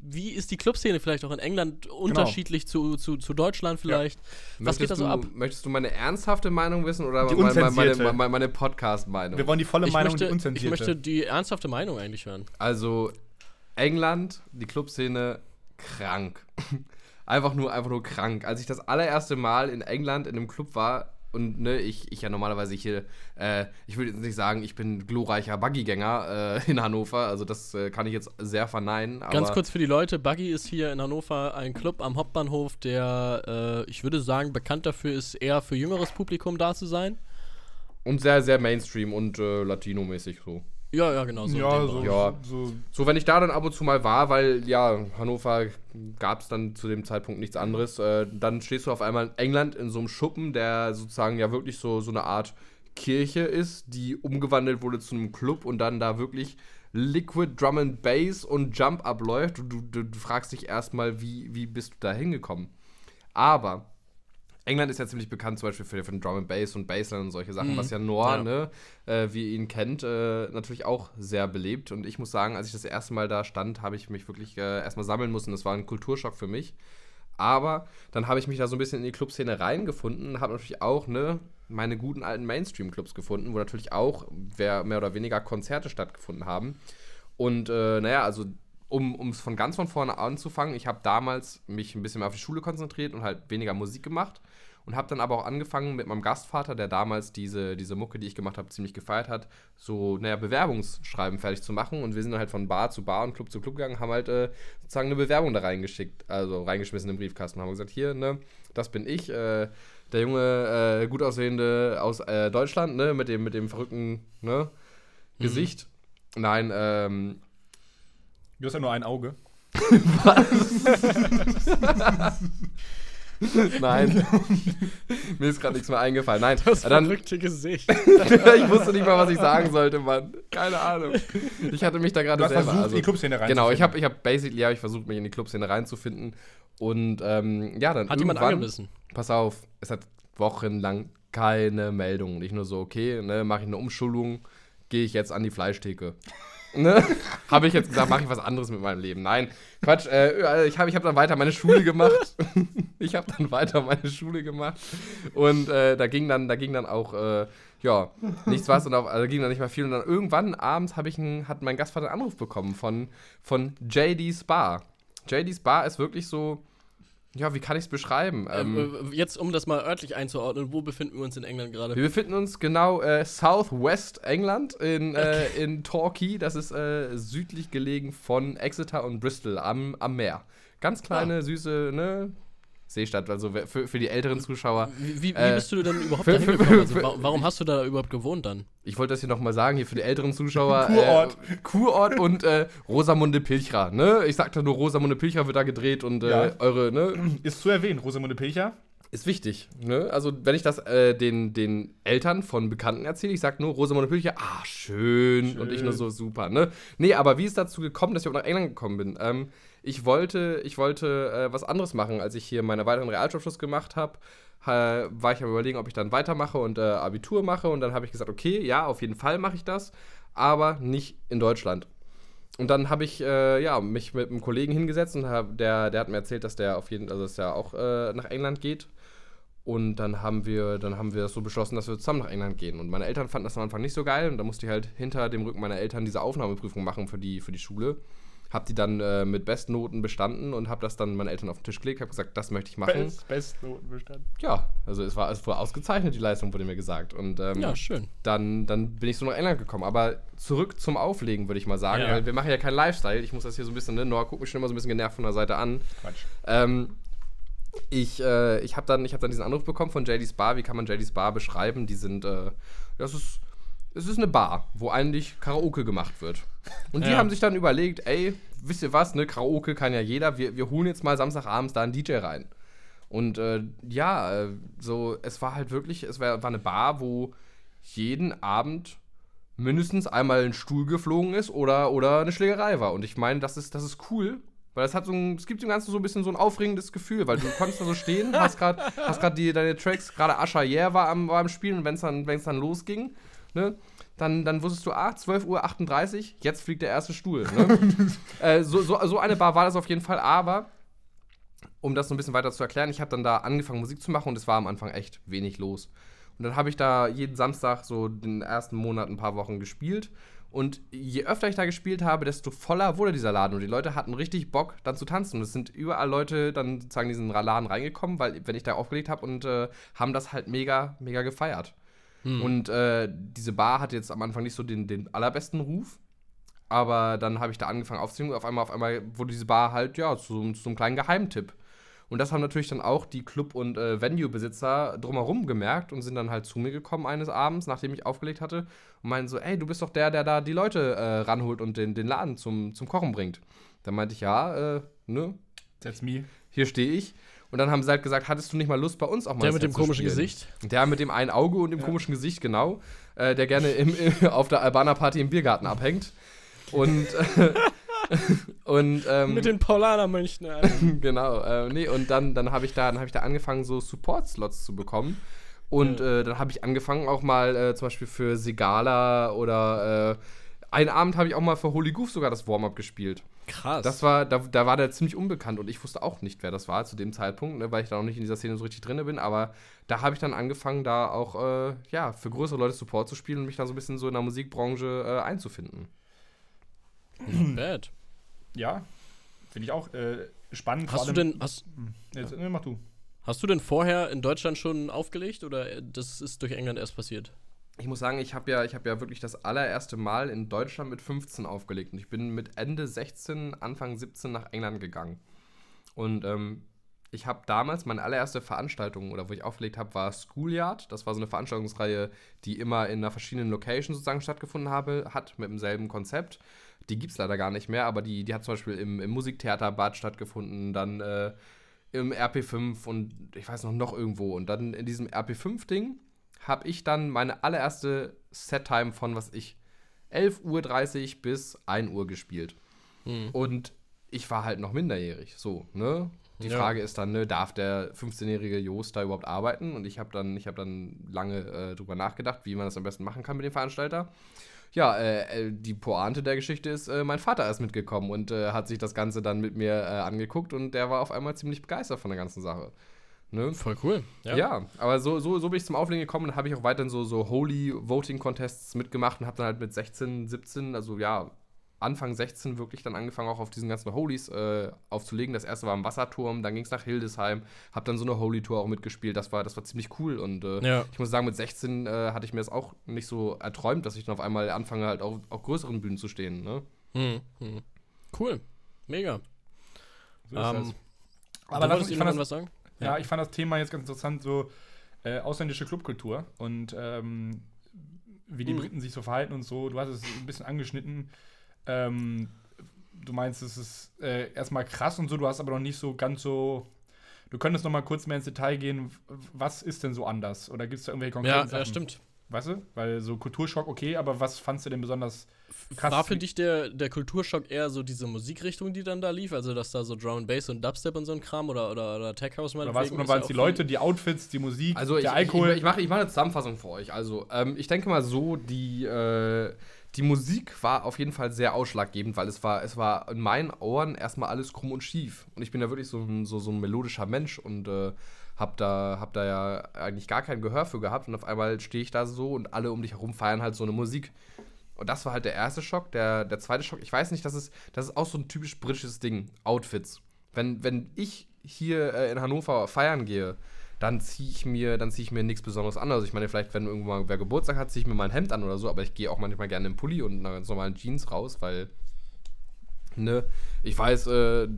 wie ist die Clubszene vielleicht auch in England unterschiedlich zu, zu, zu Deutschland vielleicht? Was geht da so du, ab? Möchtest du meine ernsthafte Meinung wissen oder Die meine, meine, meine, meine Podcast-Meinung? Wir wollen die volle Ich Meinung, möchte, die ich unzensierte. möchte die ernsthafte Meinung eigentlich hören. Also England, die Clubszene krank. einfach nur, einfach nur krank. Als ich das allererste Mal in England in einem Club war und ne, ich, ich ja normalerweise hier, äh, ich will jetzt nicht sagen, ich bin glorreicher Buggygänger äh, in Hannover, also das äh, kann ich jetzt sehr verneinen. Aber Ganz kurz für die Leute, Buggy ist hier in Hannover ein Club am Hauptbahnhof, der, äh, ich würde sagen, bekannt dafür ist, eher für jüngeres Publikum da zu sein. Und sehr, sehr Mainstream und äh, Latino-mäßig so. Ja, ja, genau. So ja, so. Ja. so. So, wenn ich da dann ab und zu mal war, weil ja, Hannover gab es dann zu dem Zeitpunkt nichts anderes, äh, dann stehst du auf einmal in England in so einem Schuppen, der sozusagen ja wirklich so, so eine Art Kirche ist, die umgewandelt wurde zu einem Club und dann da wirklich Liquid Drum and Bass und Jump abläuft. Du, du, du fragst dich erstmal, wie, wie bist du da hingekommen? Aber England ist ja ziemlich bekannt zum Beispiel für, für den Drum and Bass und Bassline und solche Sachen, Mhm. was ja Noah, Ja. ne, äh, wie ihr ihn kennt, äh, natürlich auch sehr belebt. Und ich muss sagen, als ich das erste Mal da stand, habe ich mich wirklich äh, erstmal sammeln müssen. Das war ein Kulturschock für mich. Aber dann habe ich mich da so ein bisschen in die Clubszene reingefunden, habe natürlich auch ne, meine guten alten Mainstream-Clubs gefunden, wo natürlich auch mehr oder weniger Konzerte stattgefunden haben. Und äh, naja, also um es von ganz von vorne anzufangen, ich habe damals mich ein bisschen mehr auf die Schule konzentriert und halt weniger Musik gemacht und habe dann aber auch angefangen mit meinem Gastvater, der damals diese, diese Mucke, die ich gemacht habe, ziemlich gefeiert hat, so, naja, Bewerbungsschreiben fertig zu machen und wir sind dann halt von Bar zu Bar und Club zu Club gegangen, haben halt äh, sozusagen eine Bewerbung da reingeschickt, also reingeschmissen im Briefkasten, haben gesagt, hier, ne, das bin ich, äh, der junge, äh, gut aussehende aus äh, Deutschland, ne, mit dem, mit dem verrückten, ne, Gesicht. Nein, ähm, Du hast ja nur ein Auge. <laughs> <laughs> <laughs> <laughs> Nein. <laughs> Mir ist gerade nichts mehr eingefallen. Nein, Das dann, verrückte Gesicht. <laughs> ich wusste nicht mal, was ich sagen sollte, Mann. Keine Ahnung. Ich hatte mich da gerade selber. versucht, also, in die Clubszene rein Genau, ich habe ich hab basically hab ich versucht, mich in die Clubszene reinzufinden. Und ähm, ja, dann Hat jemand angebissen? pass auf, es hat wochenlang keine Meldung. Nicht nur so, okay, ne, mache ich eine Umschulung, gehe ich jetzt an die Fleischtheke. Ne? <laughs> habe ich jetzt gesagt, mache ich was anderes mit meinem Leben. Nein, Quatsch. Äh, ich habe ich hab dann weiter meine Schule gemacht. <laughs> ich habe dann weiter meine Schule gemacht. Und äh, da ging dann, da ging dann auch, äh, ja, nichts was und auch, also ging dann nicht mehr viel. Und dann irgendwann abends ich einen, hat mein Gastvater einen Anruf bekommen von, von JD's Bar. JD's Bar ist wirklich so, ja, wie kann ich es beschreiben? Ähm, Ähm, äh, jetzt, um das mal örtlich einzuordnen, wo befinden wir uns in England gerade? wir befinden uns genau äh, Southwest England in, äh, in Torquay. Das ist äh, südlich gelegen von Exeter und Bristol am, am Meer. Ganz kleine, süße ne? Seestadt. Also wer- für, für die älteren Zuschauer. Wie, wie, wie Äh, bist du denn überhaupt für- da für-? Also, für- wa warum hast du da überhaupt gewohnt dann? Ich wollte das hier nochmal sagen, hier für die älteren Zuschauer. <laughs> Kurort. Äh, Kurort und äh, Rosamunde Pilcher. Ne? Ich sagte nur, Rosamunde Pilcher wird da gedreht und äh, Ja. eure, ne? <clears throat> Ist zu erwähnen, Rosamunde Pilcher. Ist wichtig, ne? Also, wenn ich das äh, den, den Eltern von Bekannten erzähle, ich sage nur Rosamunde Pilcher, ah, schön, und ich nur so super, ne? Nee, aber wie ist dazu gekommen, dass ich auch nach England gekommen bin? Ähm, ich wollte, ich wollte äh, was anderes machen, als ich hier meine weiteren Realschulabschluss gemacht habe. War ich am überlegen, ob ich dann weitermache und äh, Abitur mache. Und dann habe ich gesagt, okay, ja, auf jeden Fall mache ich das, aber nicht in Deutschland. Und dann habe ich äh, ja, mich mit einem Kollegen hingesetzt und hab, der, der hat mir erzählt, dass der auf jeden also dass der auch äh, nach England geht. Und dann haben wir, dann haben wir so beschlossen, dass wir zusammen nach England gehen. Und meine Eltern fanden das am Anfang nicht so geil. Und da musste ich halt hinter dem Rücken meiner Eltern diese Aufnahmeprüfung machen für die, für die Schule. Hab die dann äh, mit Bestnoten bestanden und hab das dann meinen Eltern auf den Tisch gelegt. Hab gesagt, das möchte ich machen. Best, Bestnoten bestanden. Ja, also es war, es war ausgezeichnet, die Leistung, wurde mir gesagt. Und ähm, Ja, schön. dann, dann bin ich so nach England gekommen. Aber zurück zum Auflegen, würde ich mal sagen. Ja. Weil wir machen ja keinen Lifestyle. Ich muss das hier so ein bisschen, ne? Noah guckt mich schon immer so ein bisschen genervt von der Seite an. Quatsch. Ähm, ich äh, ich habe dann, ich hab dann diesen Anruf bekommen von JD's Bar. Wie kann man JD's Bar beschreiben? Die sind, äh, das ist, es ist eine Bar, wo eigentlich Karaoke gemacht wird. Und die Ja. haben sich dann überlegt, ey, wisst ihr was, ne, Karaoke kann ja jeder, wir, wir holen jetzt mal Samstagabends da einen DJ rein. Und äh, ja, äh, so, es war halt wirklich, es war, war eine Bar, wo jeden Abend mindestens einmal ein Stuhl geflogen ist oder, oder eine Schlägerei war. Und ich meine, das ist, das ist cool, weil es hat so ein, es gibt dem Ganzen so ein bisschen so ein aufregendes Gefühl, weil du konntest da so stehen, <laughs> hast gerade hast grad die, deine Tracks, gerade Asha Yeah war am, war am Spielen und wenn es dann, wenn's dann losging, ne, dann, dann wusstest du, ah, 12.38 Uhr, jetzt fliegt der erste Stuhl. Ne? <laughs> äh, so, so, so eine Bar war das auf jeden Fall, aber um das so ein bisschen weiter zu erklären, ich habe dann da angefangen Musik zu machen und es war am Anfang echt wenig los. Und dann habe ich da jeden Samstag so den ersten Monat ein paar Wochen gespielt. Und je öfter ich da gespielt habe, desto voller wurde dieser Laden. Und die Leute hatten richtig Bock, dann zu tanzen. Und es sind überall Leute dann sozusagen in diesen Laden reingekommen, weil, wenn ich da aufgelegt habe und äh, haben das halt mega, mega gefeiert. Und äh, diese Bar hatte jetzt am Anfang nicht so den, den allerbesten Ruf. Aber dann habe ich da angefangen aufzunehmen und auf einmal, auf einmal wurde diese Bar halt, ja, zu, zu einem kleinen Geheimtipp. Und das haben natürlich dann auch die Club- und äh, Venue-Besitzer drumherum gemerkt und sind dann halt zu mir gekommen eines Abends, nachdem ich aufgelegt hatte, und meinen so, ey, du bist doch der, der da die Leute äh, ranholt und den, den Laden zum, zum Kochen bringt. Dann meinte ich, ja, äh, ne, That's me. hier stehe ich. Und dann haben sie halt gesagt, hattest du nicht mal Lust, bei uns auch mal Der ein mit dem zu komischen? Gesicht. Der mit dem einen Auge und dem komischen Gesicht, genau. Äh, der gerne im, im, <laughs> auf der Albaner-Party im Biergarten abhängt. Und, äh, <laughs> und ähm, Mit den Paulaner-Mönchen, <laughs> genau, äh, nee, und dann, dann habe ich, da- dann hab ich da angefangen, so Support-Slots zu bekommen. Und äh, dann habe ich angefangen, auch mal äh, zum Beispiel für Sigala oder äh, einen Abend habe ich auch mal für Holy Goof sogar das Warm-up gespielt. Krass. Das war, da, da war der ziemlich unbekannt und ich wusste auch nicht, wer das war zu dem Zeitpunkt, ne, weil ich da noch nicht in dieser Szene so richtig drin bin. Aber da habe ich dann angefangen, da auch äh, ja, für größere Leute Support zu spielen und mich dann so ein bisschen so in der Musikbranche äh, einzufinden. Not bad. Ja, finde ich auch äh, spannend. Hast du denn, hast, Jetzt, ne, mach du. hast du denn vorher in Deutschland schon aufgelegt oder das ist durch England erst passiert? Ich muss sagen, ich habe ja, hab ja wirklich das allererste Mal in Deutschland mit 15 aufgelegt und ich bin mit Ende 16, Anfang 17 nach England gegangen. Und ähm, ich habe damals meine allererste Veranstaltung oder wo ich aufgelegt habe, war Schoolyard. Das war so eine Veranstaltungsreihe, die immer in einer verschiedenen Location sozusagen stattgefunden habe, hat mit demselben Konzept. Die gibt es leider gar nicht mehr, aber die, die hat zum Beispiel im, im Musiktheater Bad stattgefunden, dann äh, im RP5 und ich weiß noch, noch irgendwo. Und dann in diesem RP5-Ding habe ich dann meine allererste Set-Time von, was ich, 11.30 Uhr bis 1 Uhr gespielt. Und ich war halt noch minderjährig, so, ne? Die Ja. Frage ist dann, ne, darf der 15-jährige Jost da überhaupt arbeiten? Und ich habe dann, ich hab dann lange äh, drüber nachgedacht, wie man das am besten machen kann mit dem Veranstalter. Ja, äh, äh, die Pointe der Geschichte ist, äh, mein Vater ist mitgekommen und äh, hat sich das Ganze dann mit mir äh, angeguckt und der war auf einmal ziemlich begeistert von der ganzen Sache. Ne? Voll cool. Ja, aber so, so, so bin ich zum Auflegen gekommen und habe ich auch weiterhin so, so Holy Voting Contests mitgemacht und habe dann halt mit 16, 17, also ja, Anfang 16 wirklich dann angefangen, auch auf diesen ganzen Holies äh, aufzulegen. Das erste war im Wasserturm, dann ging es nach Hildesheim, habe dann so eine Holy-Tour auch mitgespielt. Das war, das war ziemlich cool und äh, Ja. ich muss sagen, mit 16 äh, hatte ich mir das auch nicht so erträumt, dass ich dann auf einmal anfange, halt auf, auf größeren Bühnen zu stehen. Ne? Hm, hm. Cool. Mega. So ist Ähm, das. du Aber lass wolltest ich fand noch das, was sagen? Ja, ich fand das Thema jetzt ganz interessant, so äh, ausländische Clubkultur und ähm, wie die Mhm. Briten sich so verhalten und so. Du hast es ein bisschen angeschnitten. Ähm, du meinst, es ist äh, erstmal krass und so, du hast aber noch nicht so ganz so. Du könntest noch mal kurz mehr ins Detail gehen. Was ist denn so anders? Oder gibt es da irgendwelche konkreten Ja, Sachen? ja, stimmt. Weißt du? Weil so Kulturschock, okay, aber was fandst du denn besonders krass? War für dich der, der Kulturschock eher so diese Musikrichtung, die dann da lief? Also, dass da so Drum and Bass und Dubstep und so ein Kram oder, oder, oder Tech House Oder was, ist waren es die Leute, die Outfits, die Musik, Also ich, der Alkohol? ich, ich mache ich mach eine Zusammenfassung für euch. Also ähm, ich denke mal so, die, äh, die Musik war auf jeden Fall sehr ausschlaggebend, weil es war, es war in meinen Ohren erstmal alles krumm und schief. Und ich bin ja wirklich so ein, so, so ein melodischer Mensch und äh, hab da, hab da ja eigentlich gar kein Gehör für gehabt und auf einmal stehe ich da so und alle um dich herum feiern halt so eine Musik. Und das war halt der erste Schock. Der, der zweite Schock, ich weiß nicht, das ist, das ist auch so ein typisch britisches Ding. Outfits. Wenn, wenn ich hier äh, in Hannover feiern gehe, dann ziehe ich mir, dann ziehe ich mir nichts Besonderes an. Also ich meine, vielleicht, wenn irgendwann wer Geburtstag hat, ziehe ich mir mal ein Hemd an oder so, aber ich gehe auch manchmal gerne im Pulli und in einer ganz normalen Jeans raus, weil, ne, ich weiß, äh,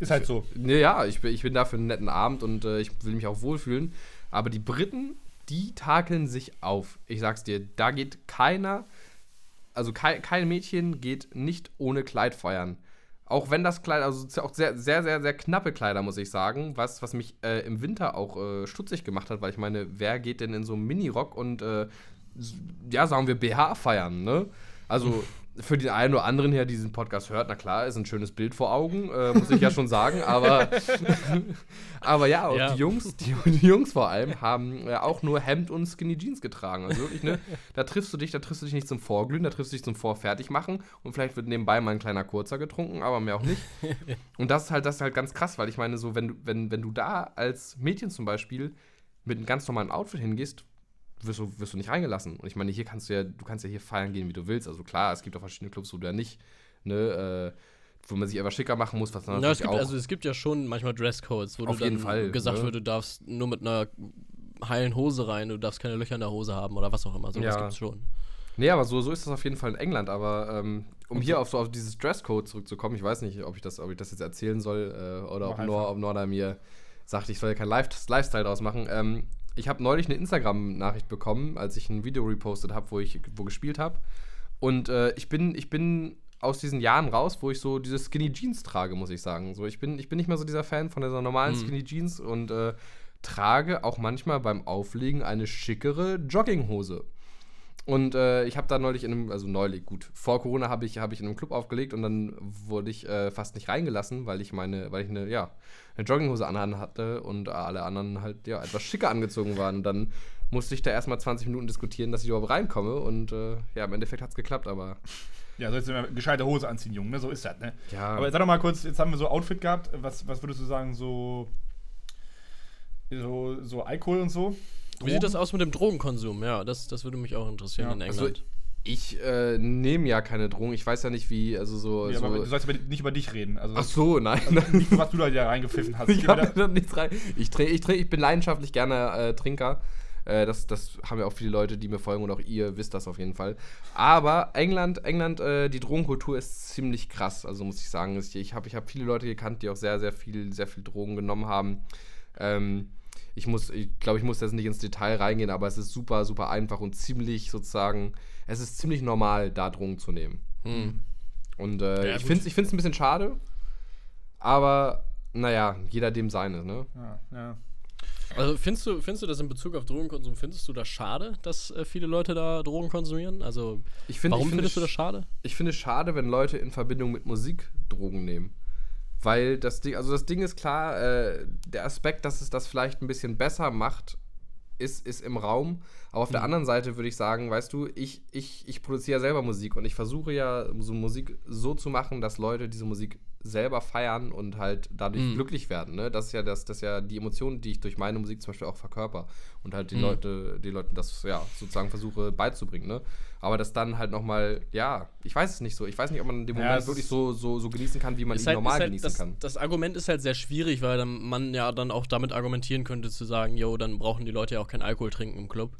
Ist halt so. Ja, ich bin, ich bin da für einen netten Abend und äh, ich will mich auch wohlfühlen. Aber die Briten, die takeln sich auf. Ich sag's dir, da geht keiner, also kein, kein Mädchen geht nicht ohne Kleid feiern. Auch wenn das Kleid, also auch sehr, sehr, sehr, sehr knappe Kleider, muss ich sagen, was, was mich äh, im Winter auch äh, stutzig gemacht hat, weil ich meine, wer geht denn in so einem Minirock und, äh, ja, sagen wir, BH feiern, ne? Also für den einen oder anderen, der diesen Podcast hört, na klar, ist ein schönes Bild vor Augen, äh, muss ich ja schon sagen, aber, <laughs> aber ja, Ja. die Jungs, die, die Jungs vor allem, haben äh, auch nur Hemd und Skinny Jeans getragen. Also wirklich, ne, da triffst du dich, da triffst du dich nicht zum Vorglühen, da triffst du dich zum Vorfertigmachen und vielleicht wird nebenbei mal ein kleiner Kurzer getrunken, aber mehr auch nicht. <laughs> und das ist halt, das ist halt ganz krass, weil ich meine, so, wenn du, wenn, wenn du da als Mädchen zum Beispiel mit einem ganz normalen Outfit hingehst, wirst du, wirst du nicht reingelassen. Und ich meine, hier kannst du ja, du kannst ja hier feiern gehen, wie du willst. Also klar, es gibt auch verschiedene Clubs, wo du ja nicht, ne, äh, wo man sich einfach schicker machen muss, was dann Ja, es gibt, auch. also es gibt ja schon manchmal Dresscodes, wo Auf du jeden dann Fall, gesagt ne? wird, du darfst nur mit einer heilen Hose rein, du darfst keine Löcher in der Hose haben oder was auch immer. So Ja. gibt's schon. Nee, aber so, so ist das auf jeden Fall in England. Aber ähm, um hier auf so auf dieses Dresscode zurückzukommen, ich weiß nicht, ob ich das, ob ich das jetzt erzählen soll äh, oder Mach ob, Nor, ob Norda mir sagt, ich soll ja kein Life Lifestyle draus machen. Ähm, ich habe neulich eine Instagram-Nachricht bekommen, als ich ein Video repostet habe, wo ich wo gespielt habe. Und äh, ich bin, ich bin aus diesen Jahren raus, wo ich so diese Skinny Jeans trage, muss ich sagen. So, ich bin, ich bin nicht mehr so dieser Fan von dieser normalen Mhm. Skinny Jeans und äh, trage auch manchmal beim Auflegen eine schickere Jogginghose. Und äh, ich habe da neulich in einem, also neulich, gut, vor Corona habe ich, hab ich in einem Club aufgelegt und dann wurde ich äh, fast nicht reingelassen, weil ich meine, weil ich eine, ja, eine Jogginghose anhaben hatte und alle anderen halt, ja, etwas schicker angezogen waren. Und dann musste ich da erstmal 20 Minuten diskutieren, dass ich überhaupt reinkomme und äh, ja, im Endeffekt hat es geklappt, aber Ja, sollst du eine gescheite Hose anziehen, Junge, ne? So ist das, ne? ja. Aber sag doch mal kurz, jetzt haben wir so Outfit gehabt. Was, was würdest du sagen, so. So, so Alkohol und so? Wie sieht das aus mit dem Drogenkonsum? Ja, das, das würde mich auch interessieren Ja, in also, England. ich äh, nehme ja keine Drogen, ich weiß ja nicht, wie, also so. Ja, so aber du sollst aber nicht über dich reden. Also, ach so, nein. nicht, was du da ja reingepfiffen hast. <laughs> Ich da- da nichts rein. Ich, trink, ich, trink, ich bin leidenschaftlich gerne äh, Trinker. Äh, das, das haben ja auch viele Leute, die mir folgen und auch ihr wisst das auf jeden Fall. Aber England, England, äh, die Drogenkultur ist ziemlich krass. Also muss ich sagen, ich, ich habe ich hab viele Leute gekannt, die auch sehr, sehr viel, sehr viel Drogen genommen haben. Ähm, ich muss, ich glaube, ich muss jetzt nicht ins Detail reingehen, aber es ist super, super einfach und ziemlich sozusagen, es ist ziemlich normal, da Drogen zu nehmen. Hm. Und äh, Ja, ich finde es ich find's ein bisschen schade, aber naja, jeder dem seine, ne? Ja, ja. Also findest du, findest du das in Bezug auf Drogenkonsum, findest du das schade, dass äh, viele Leute da Drogen konsumieren? Also Ich find, warum ich find findest du das schade? Ich finde es schade, wenn Leute in Verbindung mit Musik Drogen nehmen. Weil das Ding, also das Ding ist klar, äh, der Aspekt, dass es das vielleicht ein bisschen besser macht, ist, ist im Raum. Aber auf der anderen Seite würde ich sagen, weißt du, ich, ich, ich produziere ja selber Musik und ich versuche ja so Musik so zu machen, dass Leute diese Musik selber feiern und halt dadurch Mhm. glücklich werden. Ne? Das ist ja das, das ja die Emotionen, die ich durch meine Musik zum Beispiel auch verkörper und halt die Mhm. Leute, die Leuten das ja sozusagen versuche beizubringen. Ne? Aber das dann halt nochmal, ja, ich weiß es nicht so. Ich weiß nicht, ob man den Ja, Moment wirklich so, so, so genießen kann, wie man ihn halt- normal halt genießen das, kann. Das Argument ist halt sehr schwierig, weil dann man ja dann auch damit argumentieren könnte, zu sagen, yo, dann brauchen die Leute ja auch keinen Alkohol trinken im Club.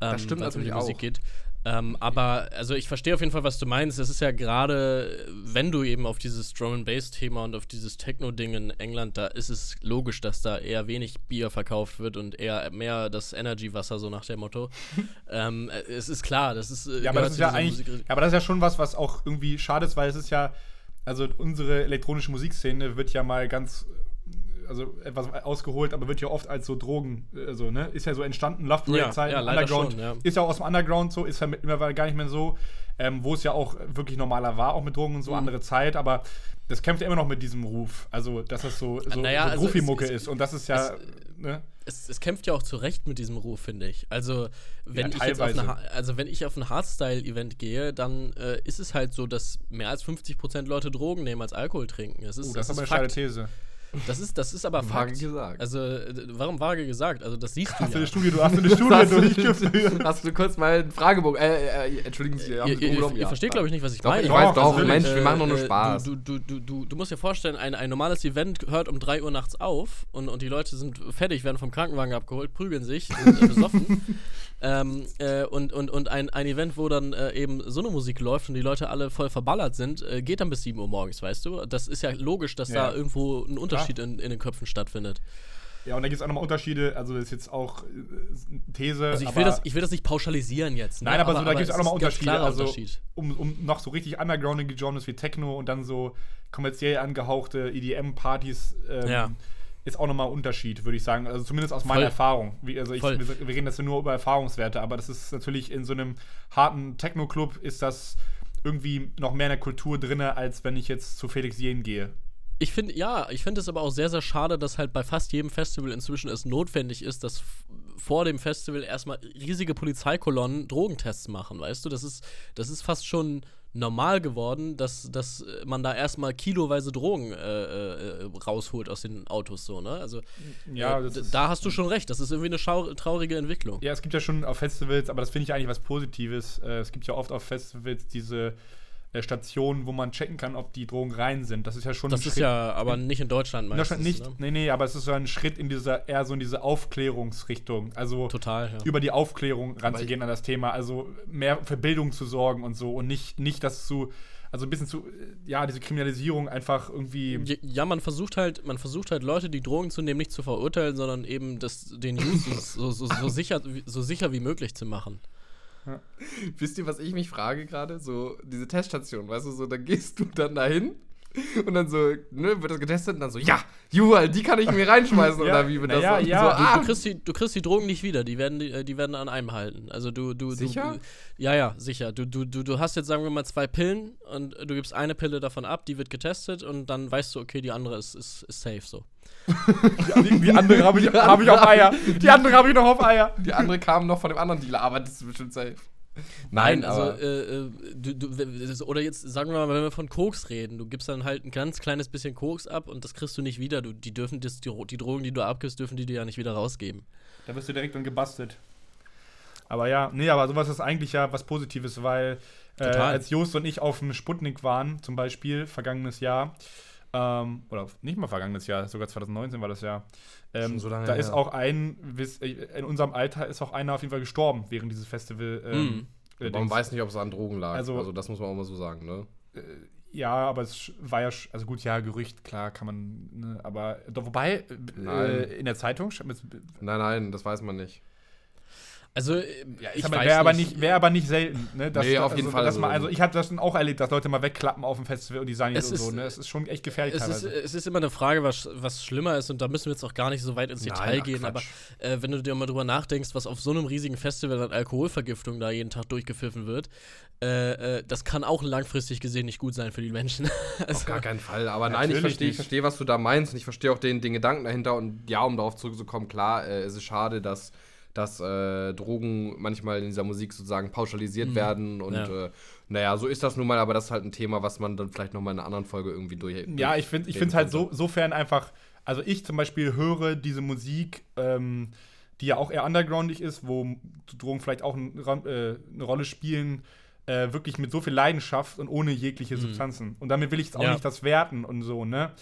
Das stimmt weil's um die natürlich Musik auch. geht. Ähm, aber, also ich verstehe auf jeden Fall, was du meinst. Es ist ja gerade, wenn du eben auf dieses Drum and Bass Thema und auf dieses Techno-Ding in England, da ist es logisch, dass da eher wenig Bier verkauft wird und eher mehr das Energy-Wasser, so nach dem Motto. <laughs> ähm, äh, es ist klar, das ist. Ja, aber das ist ja eigentlich, Musik- ja, aber das ist ja schon was, was auch irgendwie schade ist, weil es ist ja, also unsere elektronische Musikszene wird ja mal ganz, also etwas ausgeholt, aber wird ja oft als so Drogen, also, ne, ist ja so entstanden, Love Ja, Parade Zeit, ja, Underground, schon, ja. ist ja auch aus dem Underground so, ist ja mittlerweile gar nicht mehr so, ähm, wo es ja auch wirklich normaler war, auch mit Drogen und so, Mhm. andere Zeit, aber das kämpft ja immer noch mit diesem Ruf, also, dass das so, so, naja, so also Profi-Mucke es- ist und das ist ja, es- ne, es, es kämpft ja auch zu Recht mit diesem Ruf, finde ich. Also, wenn Ja, ich jetzt auf eine, also wenn ich auf ein Hardstyle-Event gehe, dann äh, ist es halt so, dass mehr als 50% Leute Drogen nehmen als Alkohol trinken. Es ist, uh, das es ist aber eine steile. These. Das ist, das ist aber Vage Fakt. gesagt. Also, äh, warum vage gesagt? Also, das siehst du Hast du ja. eine Studie, du hast eine Studie Hast du, durchgeführt. <laughs> hast du kurz mal einen Fragebogen? Äh, äh, entschuldigen Sie, haben Ihr, ihr, Urlaub? ihr, ihr Ja. versteht, glaube ich, nicht, was ich Doch, meine. ich weiß doch, natürlich. Mensch, wir machen doch nur Äh, Spaß. Du, du, du, du, du musst dir vorstellen, ein, ein normales Event hört um 3 Uhr nachts auf und, und die Leute sind fertig, werden vom Krankenwagen abgeholt, prügeln sich, sind äh, besoffen. <laughs> ähm, äh, und und, und ein, ein Event, wo dann äh, eben so eine Musik läuft und die Leute alle voll verballert sind, äh, geht dann bis 7 Uhr morgens, weißt du? Das ist ja logisch, dass Ja. da irgendwo ein Unterschied in, in den Köpfen stattfindet. Ja, und da gibt es auch nochmal Unterschiede. Also, das ist jetzt auch äh, These. Also ich aber will, das, ich will das nicht pauschalisieren jetzt. Ne? Nein, aber, so, da gibt es auch nochmal Unterschiede. Also, Unterschied. um, um noch so richtig undergroundige Genres wie Techno und dann so kommerziell angehauchte EDM-Partys ähm, Ja. Ist auch nochmal ein Unterschied, würde ich sagen. Also zumindest aus meiner Voll. Erfahrung. Wie, also ich, wir, wir reden jetzt nur über Erfahrungswerte, aber das ist natürlich in so einem harten Techno-Club ist das irgendwie noch mehr in der Kultur drin, als wenn ich jetzt zu Felix Jen gehe. Ich finde, ja, ich finde es aber auch sehr, sehr schade, dass halt bei fast jedem Festival inzwischen es notwendig ist, dass vor dem Festival erstmal riesige Polizeikolonnen Drogentests machen, weißt du? Das ist, das ist fast schon normal geworden, dass, dass man da erstmal kiloweise Drogen äh, äh, rausholt aus den Autos, so, ne? Also, Ja, äh, da hast du schon recht, das ist irgendwie eine traurige Entwicklung. Ja, es gibt ja schon auf Festivals, aber das finde ich eigentlich was Positives. Äh, es gibt ja oft auf Festivals diese Stationen, wo man checken kann, ob die Drogen rein sind. Das ist ja schon Das ein ist Schritt- ja aber nicht in Deutschland In meistens. Deutschland nicht. Ne? Nee, nee, aber es ist so ein Schritt in dieser, eher so in diese Aufklärungsrichtung. Also Total, ja. über die Aufklärung ranzugehen an das Thema. Also mehr für Bildung zu sorgen und so und nicht, nicht das zu, also ein bisschen zu, ja, diese Kriminalisierung einfach irgendwie. Ja, man versucht halt, man versucht halt Leute, die Drogen zu nehmen, nicht zu verurteilen, sondern eben das, den Use <laughs> so, so, so, sicher, so sicher wie möglich zu machen. Wisst ihr, was ich mich frage gerade? So, diese Teststation, weißt du, so, da gehst du dann dahin und dann so, ne, wird das getestet und dann so, ja, Juwal, die kann ich mir reinschmeißen <laughs> Ja, oder wie wird das naja, so, ja, so du- Du, ah, du, kriegst die, du kriegst die Drogen nicht wieder, die werden, die, äh, die werden an einem halten. Also du, du, Sicher? du Ja, ja, sicher. Du, du, du, du hast jetzt, sagen wir mal, zwei Pillen und du gibst eine Pille davon ab, die wird getestet und dann weißt du, okay, die andere ist, ist, ist safe so. <laughs> Die, die andere habe ich, hab ich auf Eier. <laughs> Die andere habe ich noch auf Eier. die andere kam noch von dem anderen Dealer, aber das ist bestimmt safe. Nein, Nein, also, aber äh, äh, du, du, oder jetzt sagen wir mal, wenn wir von Koks reden, du gibst dann halt ein ganz kleines bisschen Koks ab und das kriegst du nicht wieder. Du, die dürfen das, die, die Drogen, die du abgibst, dürfen die dir ja nicht wieder rausgeben. Da wirst du direkt dann gebastelt. Aber ja, nee, aber sowas ist eigentlich ja was Positives, weil äh, als Jost und ich auf dem Sputnik waren, zum Beispiel, vergangenes Jahr, ähm, oder nicht mal vergangenes Jahr, sogar 2019 war das Jahr, ähm, so lange da her. ist auch ein, äh, in unserem Alter ist auch einer auf jeden Fall gestorben während dieses Festival. Ähm, Mhm. äh, man weiß nicht, ob es an Drogen lag. Also- Also, das muss man auch mal so sagen, ne? Ja, aber es war ja, sch- also gut, ja, Gerücht, klar, kann man, ne, aber, doch, wobei, äh, in der Zeitung, Nein, nein, das weiß man nicht. Also, äh, ich aber weiß wäre aber nicht. nicht, wäre aber nicht selten, ne? Dass, Nee, auf also, jeden Fall Dass so. man, also ich habe das dann auch erlebt, dass Leute mal wegklappen auf dem Festival und die sagen Es nicht so, ist- ne? Es ist schon echt gefährlich es ist, teilweise. es ist immer eine Frage, was, was schlimmer ist, und da müssen wir jetzt auch gar nicht so weit ins Nein, Detail ach, gehen, aber Quatsch. äh, wenn du dir mal drüber nachdenkst, was auf so einem riesigen Festival an Alkoholvergiftung da jeden Tag durchgepfiffen wird, äh, äh, das kann auch langfristig gesehen nicht gut sein für die Menschen. <laughs> Auf also, gar keinen Fall. Aber nein, ich verstehe, ich verstehe, was du da meinst und ich verstehe auch den, den Gedanken dahinter. Und ja, um darauf zurückzukommen, klar, äh, es ist schade, dass, dass äh, Drogen manchmal in dieser Musik sozusagen pauschalisiert werden. Und Ja. äh, naja, so ist das nun mal, aber das ist halt ein Thema, was man dann vielleicht nochmal in einer anderen Folge irgendwie durch. ja, ich finde ich es halt so, sofern einfach, also ich zum Beispiel höre diese Musik, ähm, die ja auch eher undergroundig ist, wo Drogen vielleicht auch ein, äh, eine Rolle spielen, äh, wirklich mit so viel Leidenschaft und ohne jegliche Substanzen. Und damit will ich jetzt auch Ja. nicht das werten und so, ne?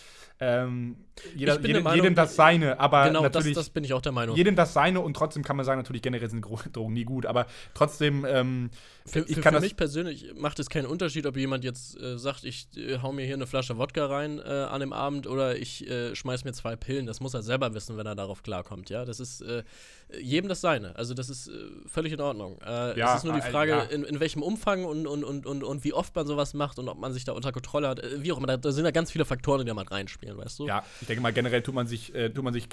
Ähm, jeder, jedem, Meinung, jedem das seine, aber genau, das, natürlich. das bin ich auch der Meinung. jedem das seine und trotzdem kann man sagen, natürlich generell sind <laughs> Drogen nie gut, aber trotzdem, ähm, Für, für, für mich persönlich macht es keinen Unterschied, ob jemand jetzt äh, sagt, ich äh, hau mir hier eine Flasche Wodka rein äh, an dem Abend oder ich äh, schmeiß mir zwei Pillen. Das muss er selber wissen, wenn er darauf klarkommt. Ja, das ist äh, jedem das seine. Also das ist äh, völlig in Ordnung. Äh, Ja, es ist nur die Frage, ja. in, in welchem Umfang und, und, und, und, und wie oft man sowas macht und ob man sich da unter Kontrolle hat. Wie auch immer, da, da sind ja ganz viele Faktoren, die da mal reinspielen, weißt du? ja, ich denke mal, generell tut man sich, tut man sich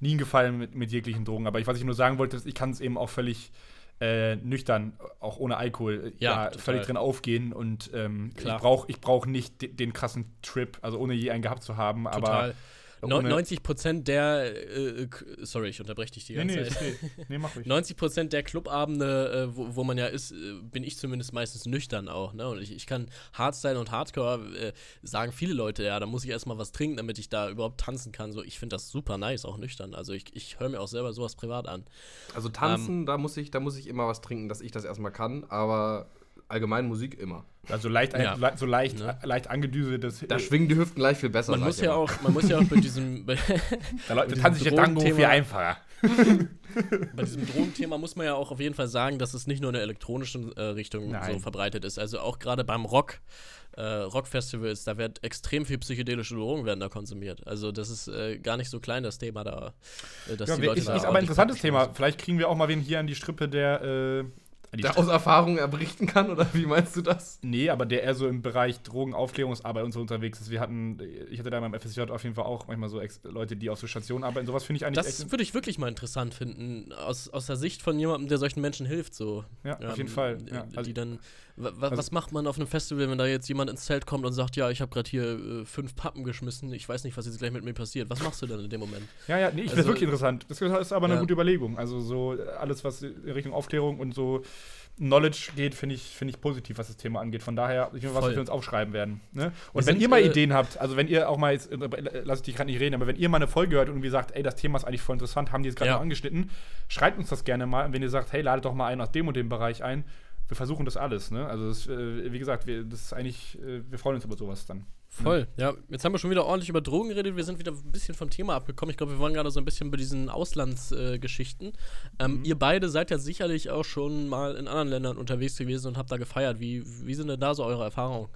nie einen Gefallen mit, mit jeglichen Drogen, aber ich, was ich nur sagen wollte, ist, ich kann es eben auch völlig äh, nüchtern, auch ohne Alkohol, äh, Ja, ja, völlig drin aufgehen und ähm, ich brauche ich brauch nicht de- den krassen Trip, also ohne je einen gehabt zu haben, aber Total. No, ohne- 90 Prozent der, äh, k- sorry, ich unterbreche dich die Nee, ganze nee, Zeit. ist okay. nee, mach <laughs> ruhig. 90 Prozent der Clubabende, äh, wo, wo man ja ist, äh, bin ich zumindest meistens nüchtern auch. Ne? Und ich, ich kann Hardstyle und Hardcore, äh, sagen viele Leute, ja, da muss ich erstmal was trinken, damit ich da überhaupt tanzen kann. So, ich finde das super nice, auch nüchtern. Also ich, ich höre mir auch selber sowas privat an. Also tanzen, da, muss ich, da muss ich immer was trinken, dass ich das erstmal kann, aber allgemein Musik immer. Also leicht, Ja. le- so leicht, Ne? leicht angedüsetes. Da schwingen die Hüften gleich viel besser. Man muss ja immer. auch, man muss ja auch bei diesem, <laughs> bei, da diesem tanzt sich der Tango Drogenthema- viel einfacher. <laughs> bei diesem Drogenthema muss man ja auch auf jeden Fall sagen, dass es nicht nur in der elektronischen äh, Richtung Nein. so verbreitet ist. Also auch gerade beim Rock, äh, Rockfestivals, da wird extrem viel psychedelische Drogen werden da konsumiert. Also das ist äh, gar nicht so klein das Thema da, äh, dass Ja, die Leute ist, da ist aber ein interessantes Thema. Vielleicht kriegen wir auch mal wen hier an die Strippe, der. Äh, Der aus Erfahrung erberichten kann, oder wie meinst du das? nee, aber der eher so im Bereich Drogenaufklärungsarbeit und so unterwegs ist. Wir hatten, ich hatte da beim FSJ auf jeden Fall auch manchmal so Ex Leute, die auf so Stationen arbeiten. Sowas finde ich eigentlich Das würde ich wirklich mal interessant finden, aus, aus der Sicht von jemandem, der solchen Menschen hilft. So. Ja, auf jeden Ähm, Fall. die- Ja, also- die dann, also- was macht man auf einem Festival, wenn da jetzt jemand ins Zelt kommt und sagt, ja, ich habe gerade hier äh, fünf Pappen geschmissen, ich weiß nicht, was jetzt gleich mit mir passiert. Was machst du dann in dem Moment? Ja, ja, nee, ich finde Also- das wirklich interessant. Das ist aber eine Ja. gute Überlegung. Also so äh, alles, was in Richtung Aufklärung und so Knowledge geht, finde ich, finde ich positiv, was das Thema angeht. Von daher, ich weiß, was wir uns aufschreiben werden. Ne? Und Wir wenn ihr mal äh, Ideen habt, also wenn ihr auch mal jetzt, äh, lass ich dich gerade nicht reden, aber wenn ihr mal eine Folge hört und irgendwie sagt, ey, das Thema ist eigentlich voll interessant, haben die jetzt gerade Ja. noch angeschnitten, schreibt uns das gerne mal. Und wenn ihr sagt, hey, ladet doch mal einen aus dem und dem Bereich ein, wir versuchen das alles. Ne? Also das, äh, wie gesagt, wir, das ist eigentlich, äh, wir freuen uns über sowas dann. Voll, ja. Jetzt haben wir schon wieder ordentlich über Drogen geredet. Wir sind wieder ein bisschen vom Thema abgekommen. Ich glaube, wir waren gerade so ein bisschen bei diesen Auslandsgeschichten. Äh, ähm, Ihr beide seid ja sicherlich auch schon mal in anderen Ländern unterwegs gewesen und habt da gefeiert. Wie, wie sind denn da so eure Erfahrungen?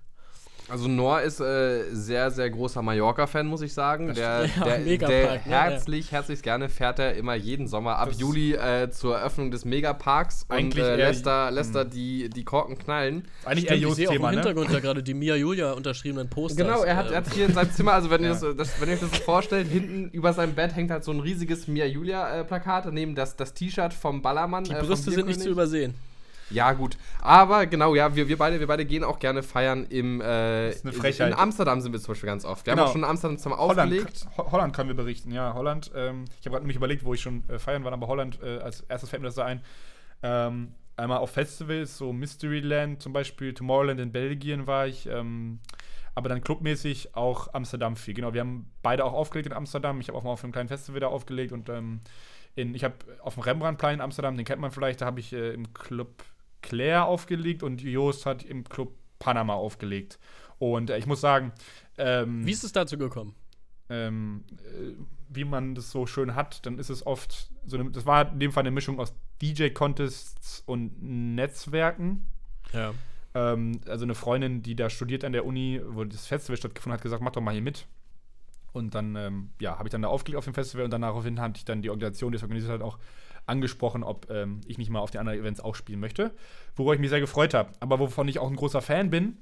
Also Noah ist äh, sehr, sehr großer Mallorca-Fan, muss ich sagen. Der, <laughs> Ja, der, Megapark, der ne? Ja. herzlich, herzlich gerne fährt er immer jeden Sommer ab Das- Juli äh, zur Eröffnung des Megaparks und Eigentlich äh, eher- lässt da, lässt da die, die Korken knallen. Eigentlich Stimmt, eher ich sehe auch im ne? Hintergrund da <laughs> gerade die Mia Julia unterschriebenen Poster. Genau, er hat, er hat hier in seinem Zimmer, also wenn, ihr Ja. das, das, wenn ihr euch das so vorstellt, hinten über seinem Bett hängt halt so ein riesiges Mia Julia-Plakat, daneben das, das T-Shirt vom Ballermann. die äh, Brüste sind nicht zu übersehen. Ja, gut. Aber genau, ja, wir, wir, beide, wir beide gehen auch gerne feiern im. Äh, ist eine Frechheit. In Amsterdam sind wir zum Beispiel ganz oft. Wir Genau. haben auch schon in Amsterdam zusammen Holland, aufgelegt. Ho Holland können wir berichten, ja. Holland, ähm, ich habe gerade nämlich überlegt, wo ich schon äh, feiern war, aber Holland, äh, als erstes fällt mir das da ein. Ähm, einmal auf Festivals, so Mysteryland zum Beispiel, Tomorrowland in Belgien war ich, ähm, aber dann clubmäßig auch Amsterdam viel. Genau, wir haben beide auch aufgelegt in Amsterdam. Ich habe auch mal auf einem kleinen Festival da aufgelegt und ähm, in, ich habe auf dem Rembrandtplein in Amsterdam, den kennt man vielleicht, da habe ich äh, im Club Claire aufgelegt und Joost hat im Club Panama aufgelegt. Und äh, ich muss sagen, ähm, Wie ist es dazu gekommen? ähm, äh, wie man das so schön hat, dann ist es oft so eine, das war in dem Fall eine Mischung aus DJ-Contests und Netzwerken. Ja. Ähm, also eine Freundin, die da studiert an der Uni, wo das Festival stattgefunden hat, hat gesagt, mach doch mal hier mit. Und dann, ähm, ja, habe ich dann da aufgelegt auf dem Festival und dann daraufhin hatte ich dann die Organisation, die es organisiert hat, auch angesprochen, ob ähm, ich nicht mal auf den anderen Events auch spielen möchte. Worüber ich mich sehr gefreut habe. Aber wovon ich auch ein großer Fan bin,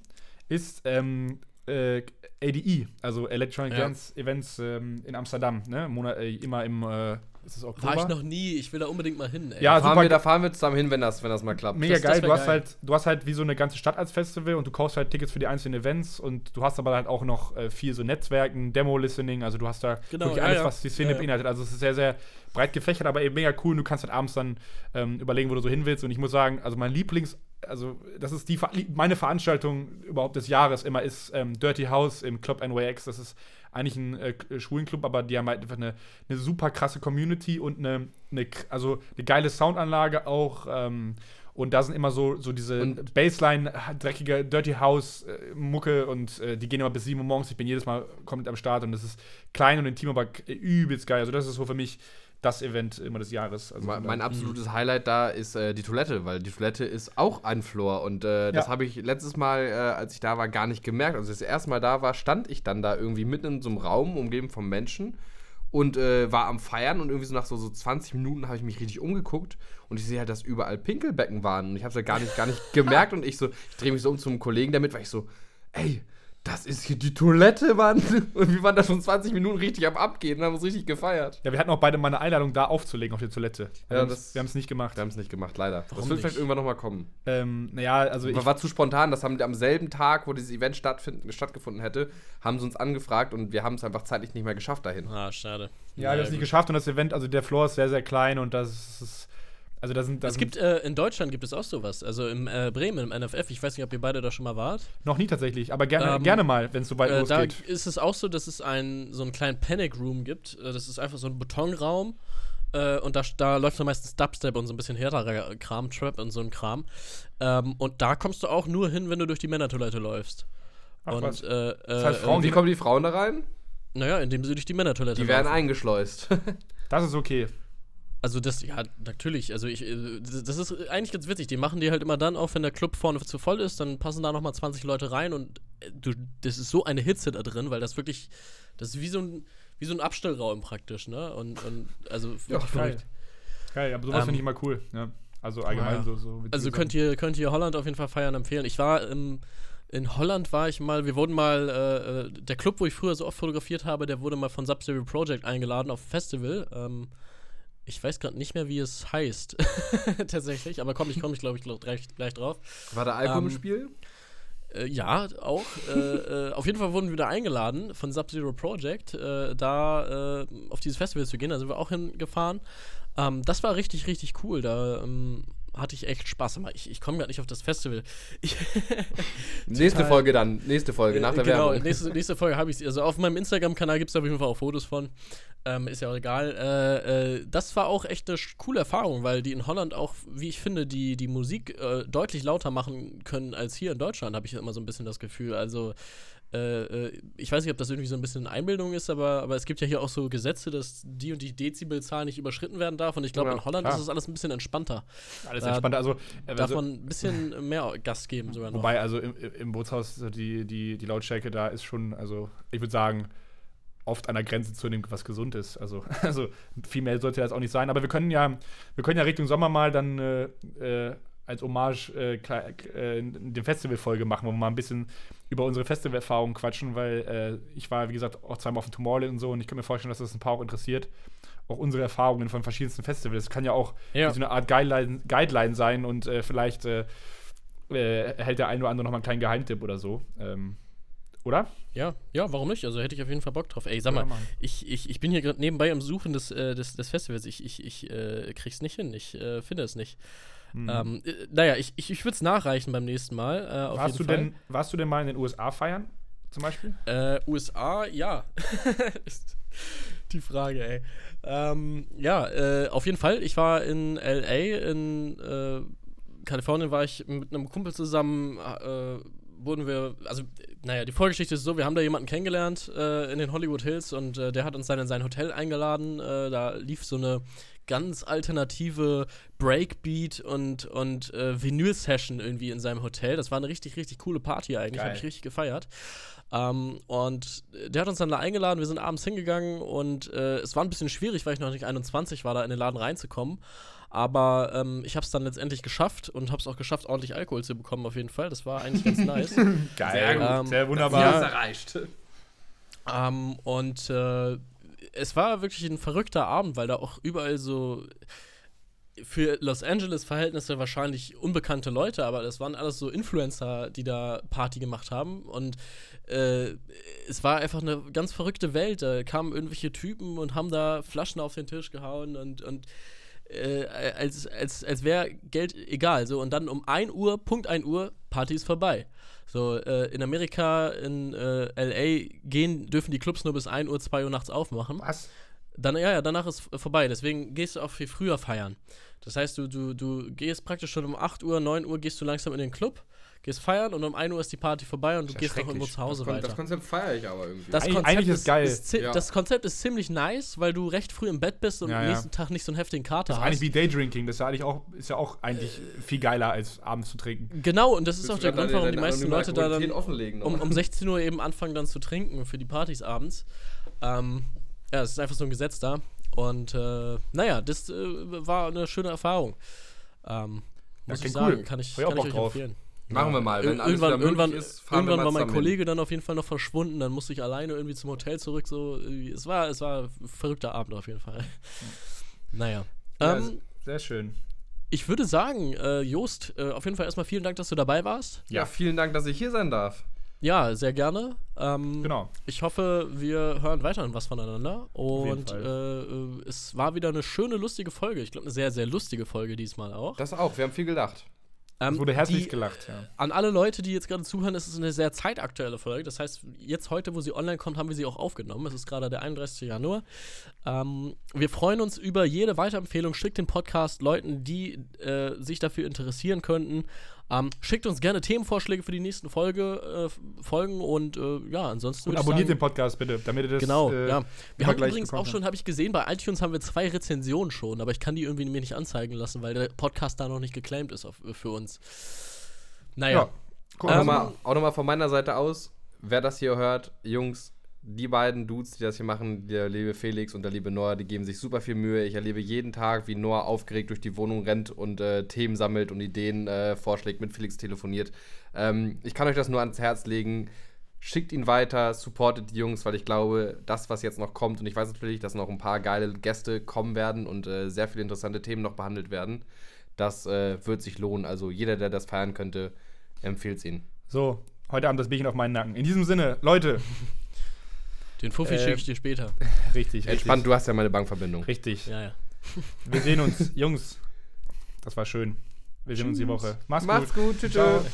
ist ähm, äh, ADE, also Electronic Ja. Dance Events ähm, in Amsterdam. Ne? Monat, äh, immer im, äh, ist es Oktober? War ich noch nie. Ich will da unbedingt mal hin. Ey. Ja, Da fahren, super wir, da fahren wir zusammen hin, wenn das, wenn das mal klappt. Mega Das- das geil, wär du hast geil. halt, du hast halt wie so eine ganze Stadt als Festival und du kaufst halt Tickets für die einzelnen Events und du hast aber halt auch noch äh, viel so Netzwerken, Demo-Listening, also du hast da Genau, wirklich ja, alles, ja. was die Szene ja. beinhaltet. Also es ist sehr, sehr breit gefächert, aber eben mega cool und du kannst halt abends dann ähm, überlegen, wo du so hin willst. Und ich muss sagen, also mein Lieblings- also das ist die meine Veranstaltung überhaupt des Jahres immer ist ähm, Dirty House im Club NYX. Das ist eigentlich ein äh, K- schwulen Club, aber die haben halt einfach eine, eine super krasse Community und eine, eine also eine geile Soundanlage auch. Ähm, und da sind immer so, so diese Und- Baseline, dreckige Dirty House äh, Mucke und äh, die gehen immer bis 7 Uhr morgens. Ich bin jedes Mal komplett am Start und das ist klein und intim, aber übelst geil. Also das ist so für mich das Event immer des Jahres. Also, mein, mein absolutes Highlight da ist äh, die Toilette, weil die Toilette ist auch ein Floor und äh, das Ja. habe ich letztes Mal, äh, als ich da war, gar nicht gemerkt. Also das erste Mal da war, stand ich dann da irgendwie mitten in so einem Raum, umgeben von Menschen und äh, war am Feiern und irgendwie so nach so, so 20 Minuten habe ich mich richtig umgeguckt und ich sehe halt, dass überall Pinkelbecken waren und ich habe es ja gar nicht, gar nicht <laughs> gemerkt und ich so, ich drehe mich so um zum Kollegen damit, weil ich so, ey, das ist hier die Toilette, Mann. <laughs> Und wir waren da schon 20 Minuten richtig am Abgehen und haben uns richtig gefeiert. Ja, wir hatten auch beide mal eine Einladung, da aufzulegen auf der Toilette. Wir Ja, haben's- das- wir haben es nicht gemacht. Wir haben es nicht gemacht, leider. Warum das wird nicht? vielleicht irgendwann nochmal kommen. Ähm, naja, also ich. Aber war zu spontan, das haben die am selben Tag, wo dieses Event stattfinden, stattgefunden hätte, haben sie uns angefragt und wir haben es einfach zeitlich nicht mehr geschafft dahin. Ah, schade. Ja, wir haben es nicht geschafft und das Event, also der Floor ist sehr, sehr klein und das ist. Also da sind. Da Es sind gibt, äh, in Deutschland gibt es auch sowas. Also im äh, Bremen, im NFF, ich weiß nicht, ob ihr beide da schon mal wart. noch nie tatsächlich, aber gerne, Ähm, gerne mal, wenn es so weit Äh, da losgeht. ist es auch so, dass es ein, so einen kleinen Panic Room gibt. Äh, das ist einfach so ein Betonraum. Äh, und da, da läuft dann meistens Dubstep und so ein bisschen härterer Kram, Trap und so ein Kram. Ähm, und da kommst du auch nur hin, wenn du durch die Männertoilette läufst. Ach, und, was. Äh, Das heißt, äh, Frauen, Und wie kommen die Frauen da rein? Naja, indem sie durch die Männertoilette Die werden laufen. eingeschleust. <laughs> Das ist okay. Also das, ja, natürlich. Also ich, äh, das das ist eigentlich ganz witzig. Die machen die halt immer dann auf, wenn der Club vorne zu voll ist, dann passen da nochmal 20 Leute rein und äh, du, das ist so eine Hitze da drin, weil das wirklich, das ist wie so ein, wie so ein Abstellraum praktisch, ne? Und, und also wirklich geil. Geil, aber sowas Ähm, finde ich immer cool. Ja. Also allgemein ja. so. so Also könnt ihr, könnt ihr Holland auf jeden Fall feiern empfehlen. Ich war im, in Holland war ich mal, wir wurden mal, äh, äh, der Club, wo ich früher so oft fotografiert habe, der wurde mal von Sub-Zero Project eingeladen auf ein Festival. Ähm, ich weiß gerade nicht mehr, wie es heißt. <laughs> Tatsächlich, aber komm, ich komme ich glaube ich gleich, gleich drauf. War da Alkohol im Ähm, Spiel? Äh, ja, auch. äh, äh, auf jeden Fall wurden wir da eingeladen von Sub-Zero Project, äh, da äh, auf dieses Festival zu gehen. Da sind wir auch hingefahren. Ähm, das war richtig, richtig cool. Da ähm, hatte ich echt Spaß. Aber ich, ich komme gerade nicht auf das Festival. <laughs> <laughs> Nächste Folge dann. Nächste Folge, nach der genau, Werbung. nächste, nächste Folge habe ich Also auf meinem Instagram-Kanal gibt es auf jeden Fall auch Fotos von. Ähm, ist ja auch egal. Äh, äh, das war auch echt eine coole Erfahrung, weil die in Holland auch, wie ich finde, die, die Musik äh, deutlich lauter machen können als hier in Deutschland, habe ich immer so ein bisschen das Gefühl. Also äh, äh, ich weiß nicht, ob das irgendwie so ein bisschen Einbildung ist, aber, aber es gibt ja hier auch so Gesetze, dass die und die Dezibelzahl nicht überschritten werden darf. Und ich glaube, Ja, in Holland klar. ist das alles ein bisschen entspannter. Alles da entspannter. Also, äh, Darf also man ein bisschen mehr Gast geben sogar noch. wobei, also im, im Bootshaus, die, die, die Lautstärke da ist schon, also ich würde sagen, oft an der Grenze zu dem, was gesund ist. Also, <laughs> also viel mehr sollte das auch nicht sein. Aber wir können ja, wir können ja Richtung Sommer mal dann äh, äh, als Hommage äh, äh, eine Festivalfolge machen, wo wir mal ein bisschen über unsere Festivalerfahrungen quatschen, weil äh, ich war, wie gesagt, auch zweimal auf dem Tomorrowland und so und ich kann mir vorstellen, dass das ein paar auch interessiert. Auch unsere Erfahrungen von verschiedensten Festivals. Das kann ja auch Ja. so eine Art Guideline, Guideline sein und äh, vielleicht äh, äh, erhält der ein oder andere noch mal einen kleinen Geheimtipp oder so. Ähm, oder? Ja, ja, warum nicht? Also hätte ich auf jeden Fall Bock drauf. Ey, sag mal, Ja, ich, ich, ich bin hier gerade nebenbei am Suchen des, äh, des, des Festivals. Ich, ich, ich äh, krieg's nicht hin. Ich äh, finde es nicht. Mhm. Ähm, äh, naja, ich, ich, ich würde es nachreichen beim nächsten Mal. Äh, warst, du Fall. denn, warst du denn mal in den USA feiern? Zum Beispiel? Äh, USA, ja. <laughs> Ist Die Frage, ey. Ähm, ja, auf jeden Fall. Ich war in LA, in Kalifornien war ich mit einem Kumpel zusammen, äh, wurden wir, also, naja, die Vorgeschichte ist so, wir haben da jemanden kennengelernt äh, in den Hollywood Hills und äh, der hat uns dann in sein Hotel eingeladen. Äh, da lief so eine ganz alternative Breakbeat und, und äh, Vinyl-Session irgendwie in seinem Hotel. Das war eine richtig, richtig coole Party eigentlich, habe ich richtig gefeiert. Ähm, und der hat uns dann da eingeladen, wir sind abends hingegangen und äh, es war ein bisschen schwierig, weil ich noch nicht 21 war, da in den Laden reinzukommen. Aber ähm, ich habe es dann letztendlich geschafft und habe es auch geschafft, ordentlich Alkohol zu bekommen, auf jeden Fall. Das war eigentlich ganz <laughs> nice. Geil. gut. Ähm, Sehr Ja. wunderbar. erreicht. Ähm, und äh, es war wirklich ein verrückter Abend, weil da auch überall so für Los Angeles-Verhältnisse wahrscheinlich unbekannte Leute, aber das waren alles so Influencer, die da Party gemacht haben. Und äh, es war einfach eine ganz verrückte Welt. Da kamen irgendwelche Typen und haben da Flaschen auf den Tisch gehauen und, und äh, als, als, als wäre Geld egal. So, und dann um 1 Uhr, Punkt 1 Uhr, Party ist vorbei. So, äh, in Amerika, in äh, LA gehen, dürfen die Clubs nur bis 1 Uhr, 2 Uhr nachts aufmachen. Was? Dann, ja, ja, danach ist vorbei. Deswegen gehst du auch viel früher feiern. Das heißt, du, du, du gehst praktisch schon um 8 Uhr, 9 Uhr gehst du langsam in den Club, gehst feiern und um 1 Uhr ist die Party vorbei und du gehst noch irgendwo zu Hause das weiter. Das Konzept feiere ich aber irgendwie. Das Eigentlich- Konzept eigentlich ist geil. zi- Ja. Das Konzept ist ziemlich nice, weil du recht früh im Bett bist und Ja, am ja. nächsten Tag nicht so einen heftigen Kater Das ist hast. eigentlich wie Daydrinking. Das ist ja eigentlich auch, ist ja auch eigentlich Äh, viel geiler, als abends zu trinken. Genau, und das ist auch der Grund, warum die meisten Leute da dann um, um 16 Uhr eben anfangen dann zu trinken für die Partys abends. Ähm, ja, es ist einfach so ein Gesetz da. Und äh, naja, das äh, war eine schöne Erfahrung. Ähm, muss ich klingt sagen, cool. kann ich, ich kann ich euch drauf. empfehlen. Machen wir mal. Wenn Ir- irgendwann irgendwann, ist, fahren wir irgendwann mal war mein Kollege dann auf jeden Fall noch verschwunden. Dann musste ich alleine irgendwie zum Hotel zurück. So, es war, es war ein verrückter Abend auf jeden Fall. <laughs> Naja. Ja, ähm, sehr schön. ich würde sagen, äh, Jost, äh, auf jeden Fall erstmal vielen Dank, dass du dabei warst. Ja, vielen Dank, dass ich hier sein darf. Ja, sehr gerne. Ähm, Genau. Ich hoffe, wir hören weiterhin was voneinander. jeden Und Fall. äh, äh, es war wieder eine schöne, lustige Folge. Ich glaube, eine sehr, sehr lustige Folge diesmal auch. Das auch. Wir haben viel gelacht. Ähm, Es wurde herzlich die- gelacht, ja. An alle Leute, die jetzt gerade zuhören, es ist eine sehr zeitaktuelle Folge. Das heißt, jetzt heute, wo sie online kommt, haben wir sie auch aufgenommen. Es ist gerade der 31. Januar. Ähm, wir freuen uns über jede Weiterempfehlung. Schickt den Podcast Leuten, die äh, sich dafür interessieren könnten. Ähm, schickt uns gerne Themenvorschläge für die nächsten Folge, äh, Folgen und äh, ja, ansonsten. Und abonniert sagen, den Podcast bitte, damit ihr das. Genau, äh, ja. Wir haben übrigens auch schon, habe ich gesehen, bei iTunes haben wir zwei Rezensionen schon, aber ich kann die irgendwie mir nicht anzeigen lassen, weil der Podcast da noch nicht geclaimed ist auf, für uns. Naja. Ja. Auch Ähm, nochmal auch noch mal von meiner Seite aus, wer das hier hört, Jungs, die beiden Dudes, die das hier machen, der liebe Felix und der liebe Noah, die geben sich super viel Mühe. Ich erlebe jeden Tag, wie Noah aufgeregt durch die Wohnung rennt und äh, Themen sammelt und Ideen äh, vorschlägt, mit Felix telefoniert. Ähm, ich kann euch das nur ans Herz legen. Schickt ihn weiter, supportet die Jungs, weil ich glaube, das, was jetzt noch kommt, und ich weiß natürlich, dass noch ein paar geile Gäste kommen werden und äh, sehr viele interessante Themen noch behandelt werden, das äh, wird sich lohnen. Also jeder, der das feiern könnte, empfiehlt es ihnen. So, heute Abend das Bierchen auf meinen Nacken. In diesem Sinne, Leute. Den Fuffi Äh, schicke ich dir später. <laughs> Richtig, Entspannt, richtig. du hast ja meine Bankverbindung. Richtig. Ja, ja. Wir sehen uns. Jungs, das war schön. Wir sehen uns die Woche. Mach's, Macht's gut. gut, tschüss. Ciao. tschüss.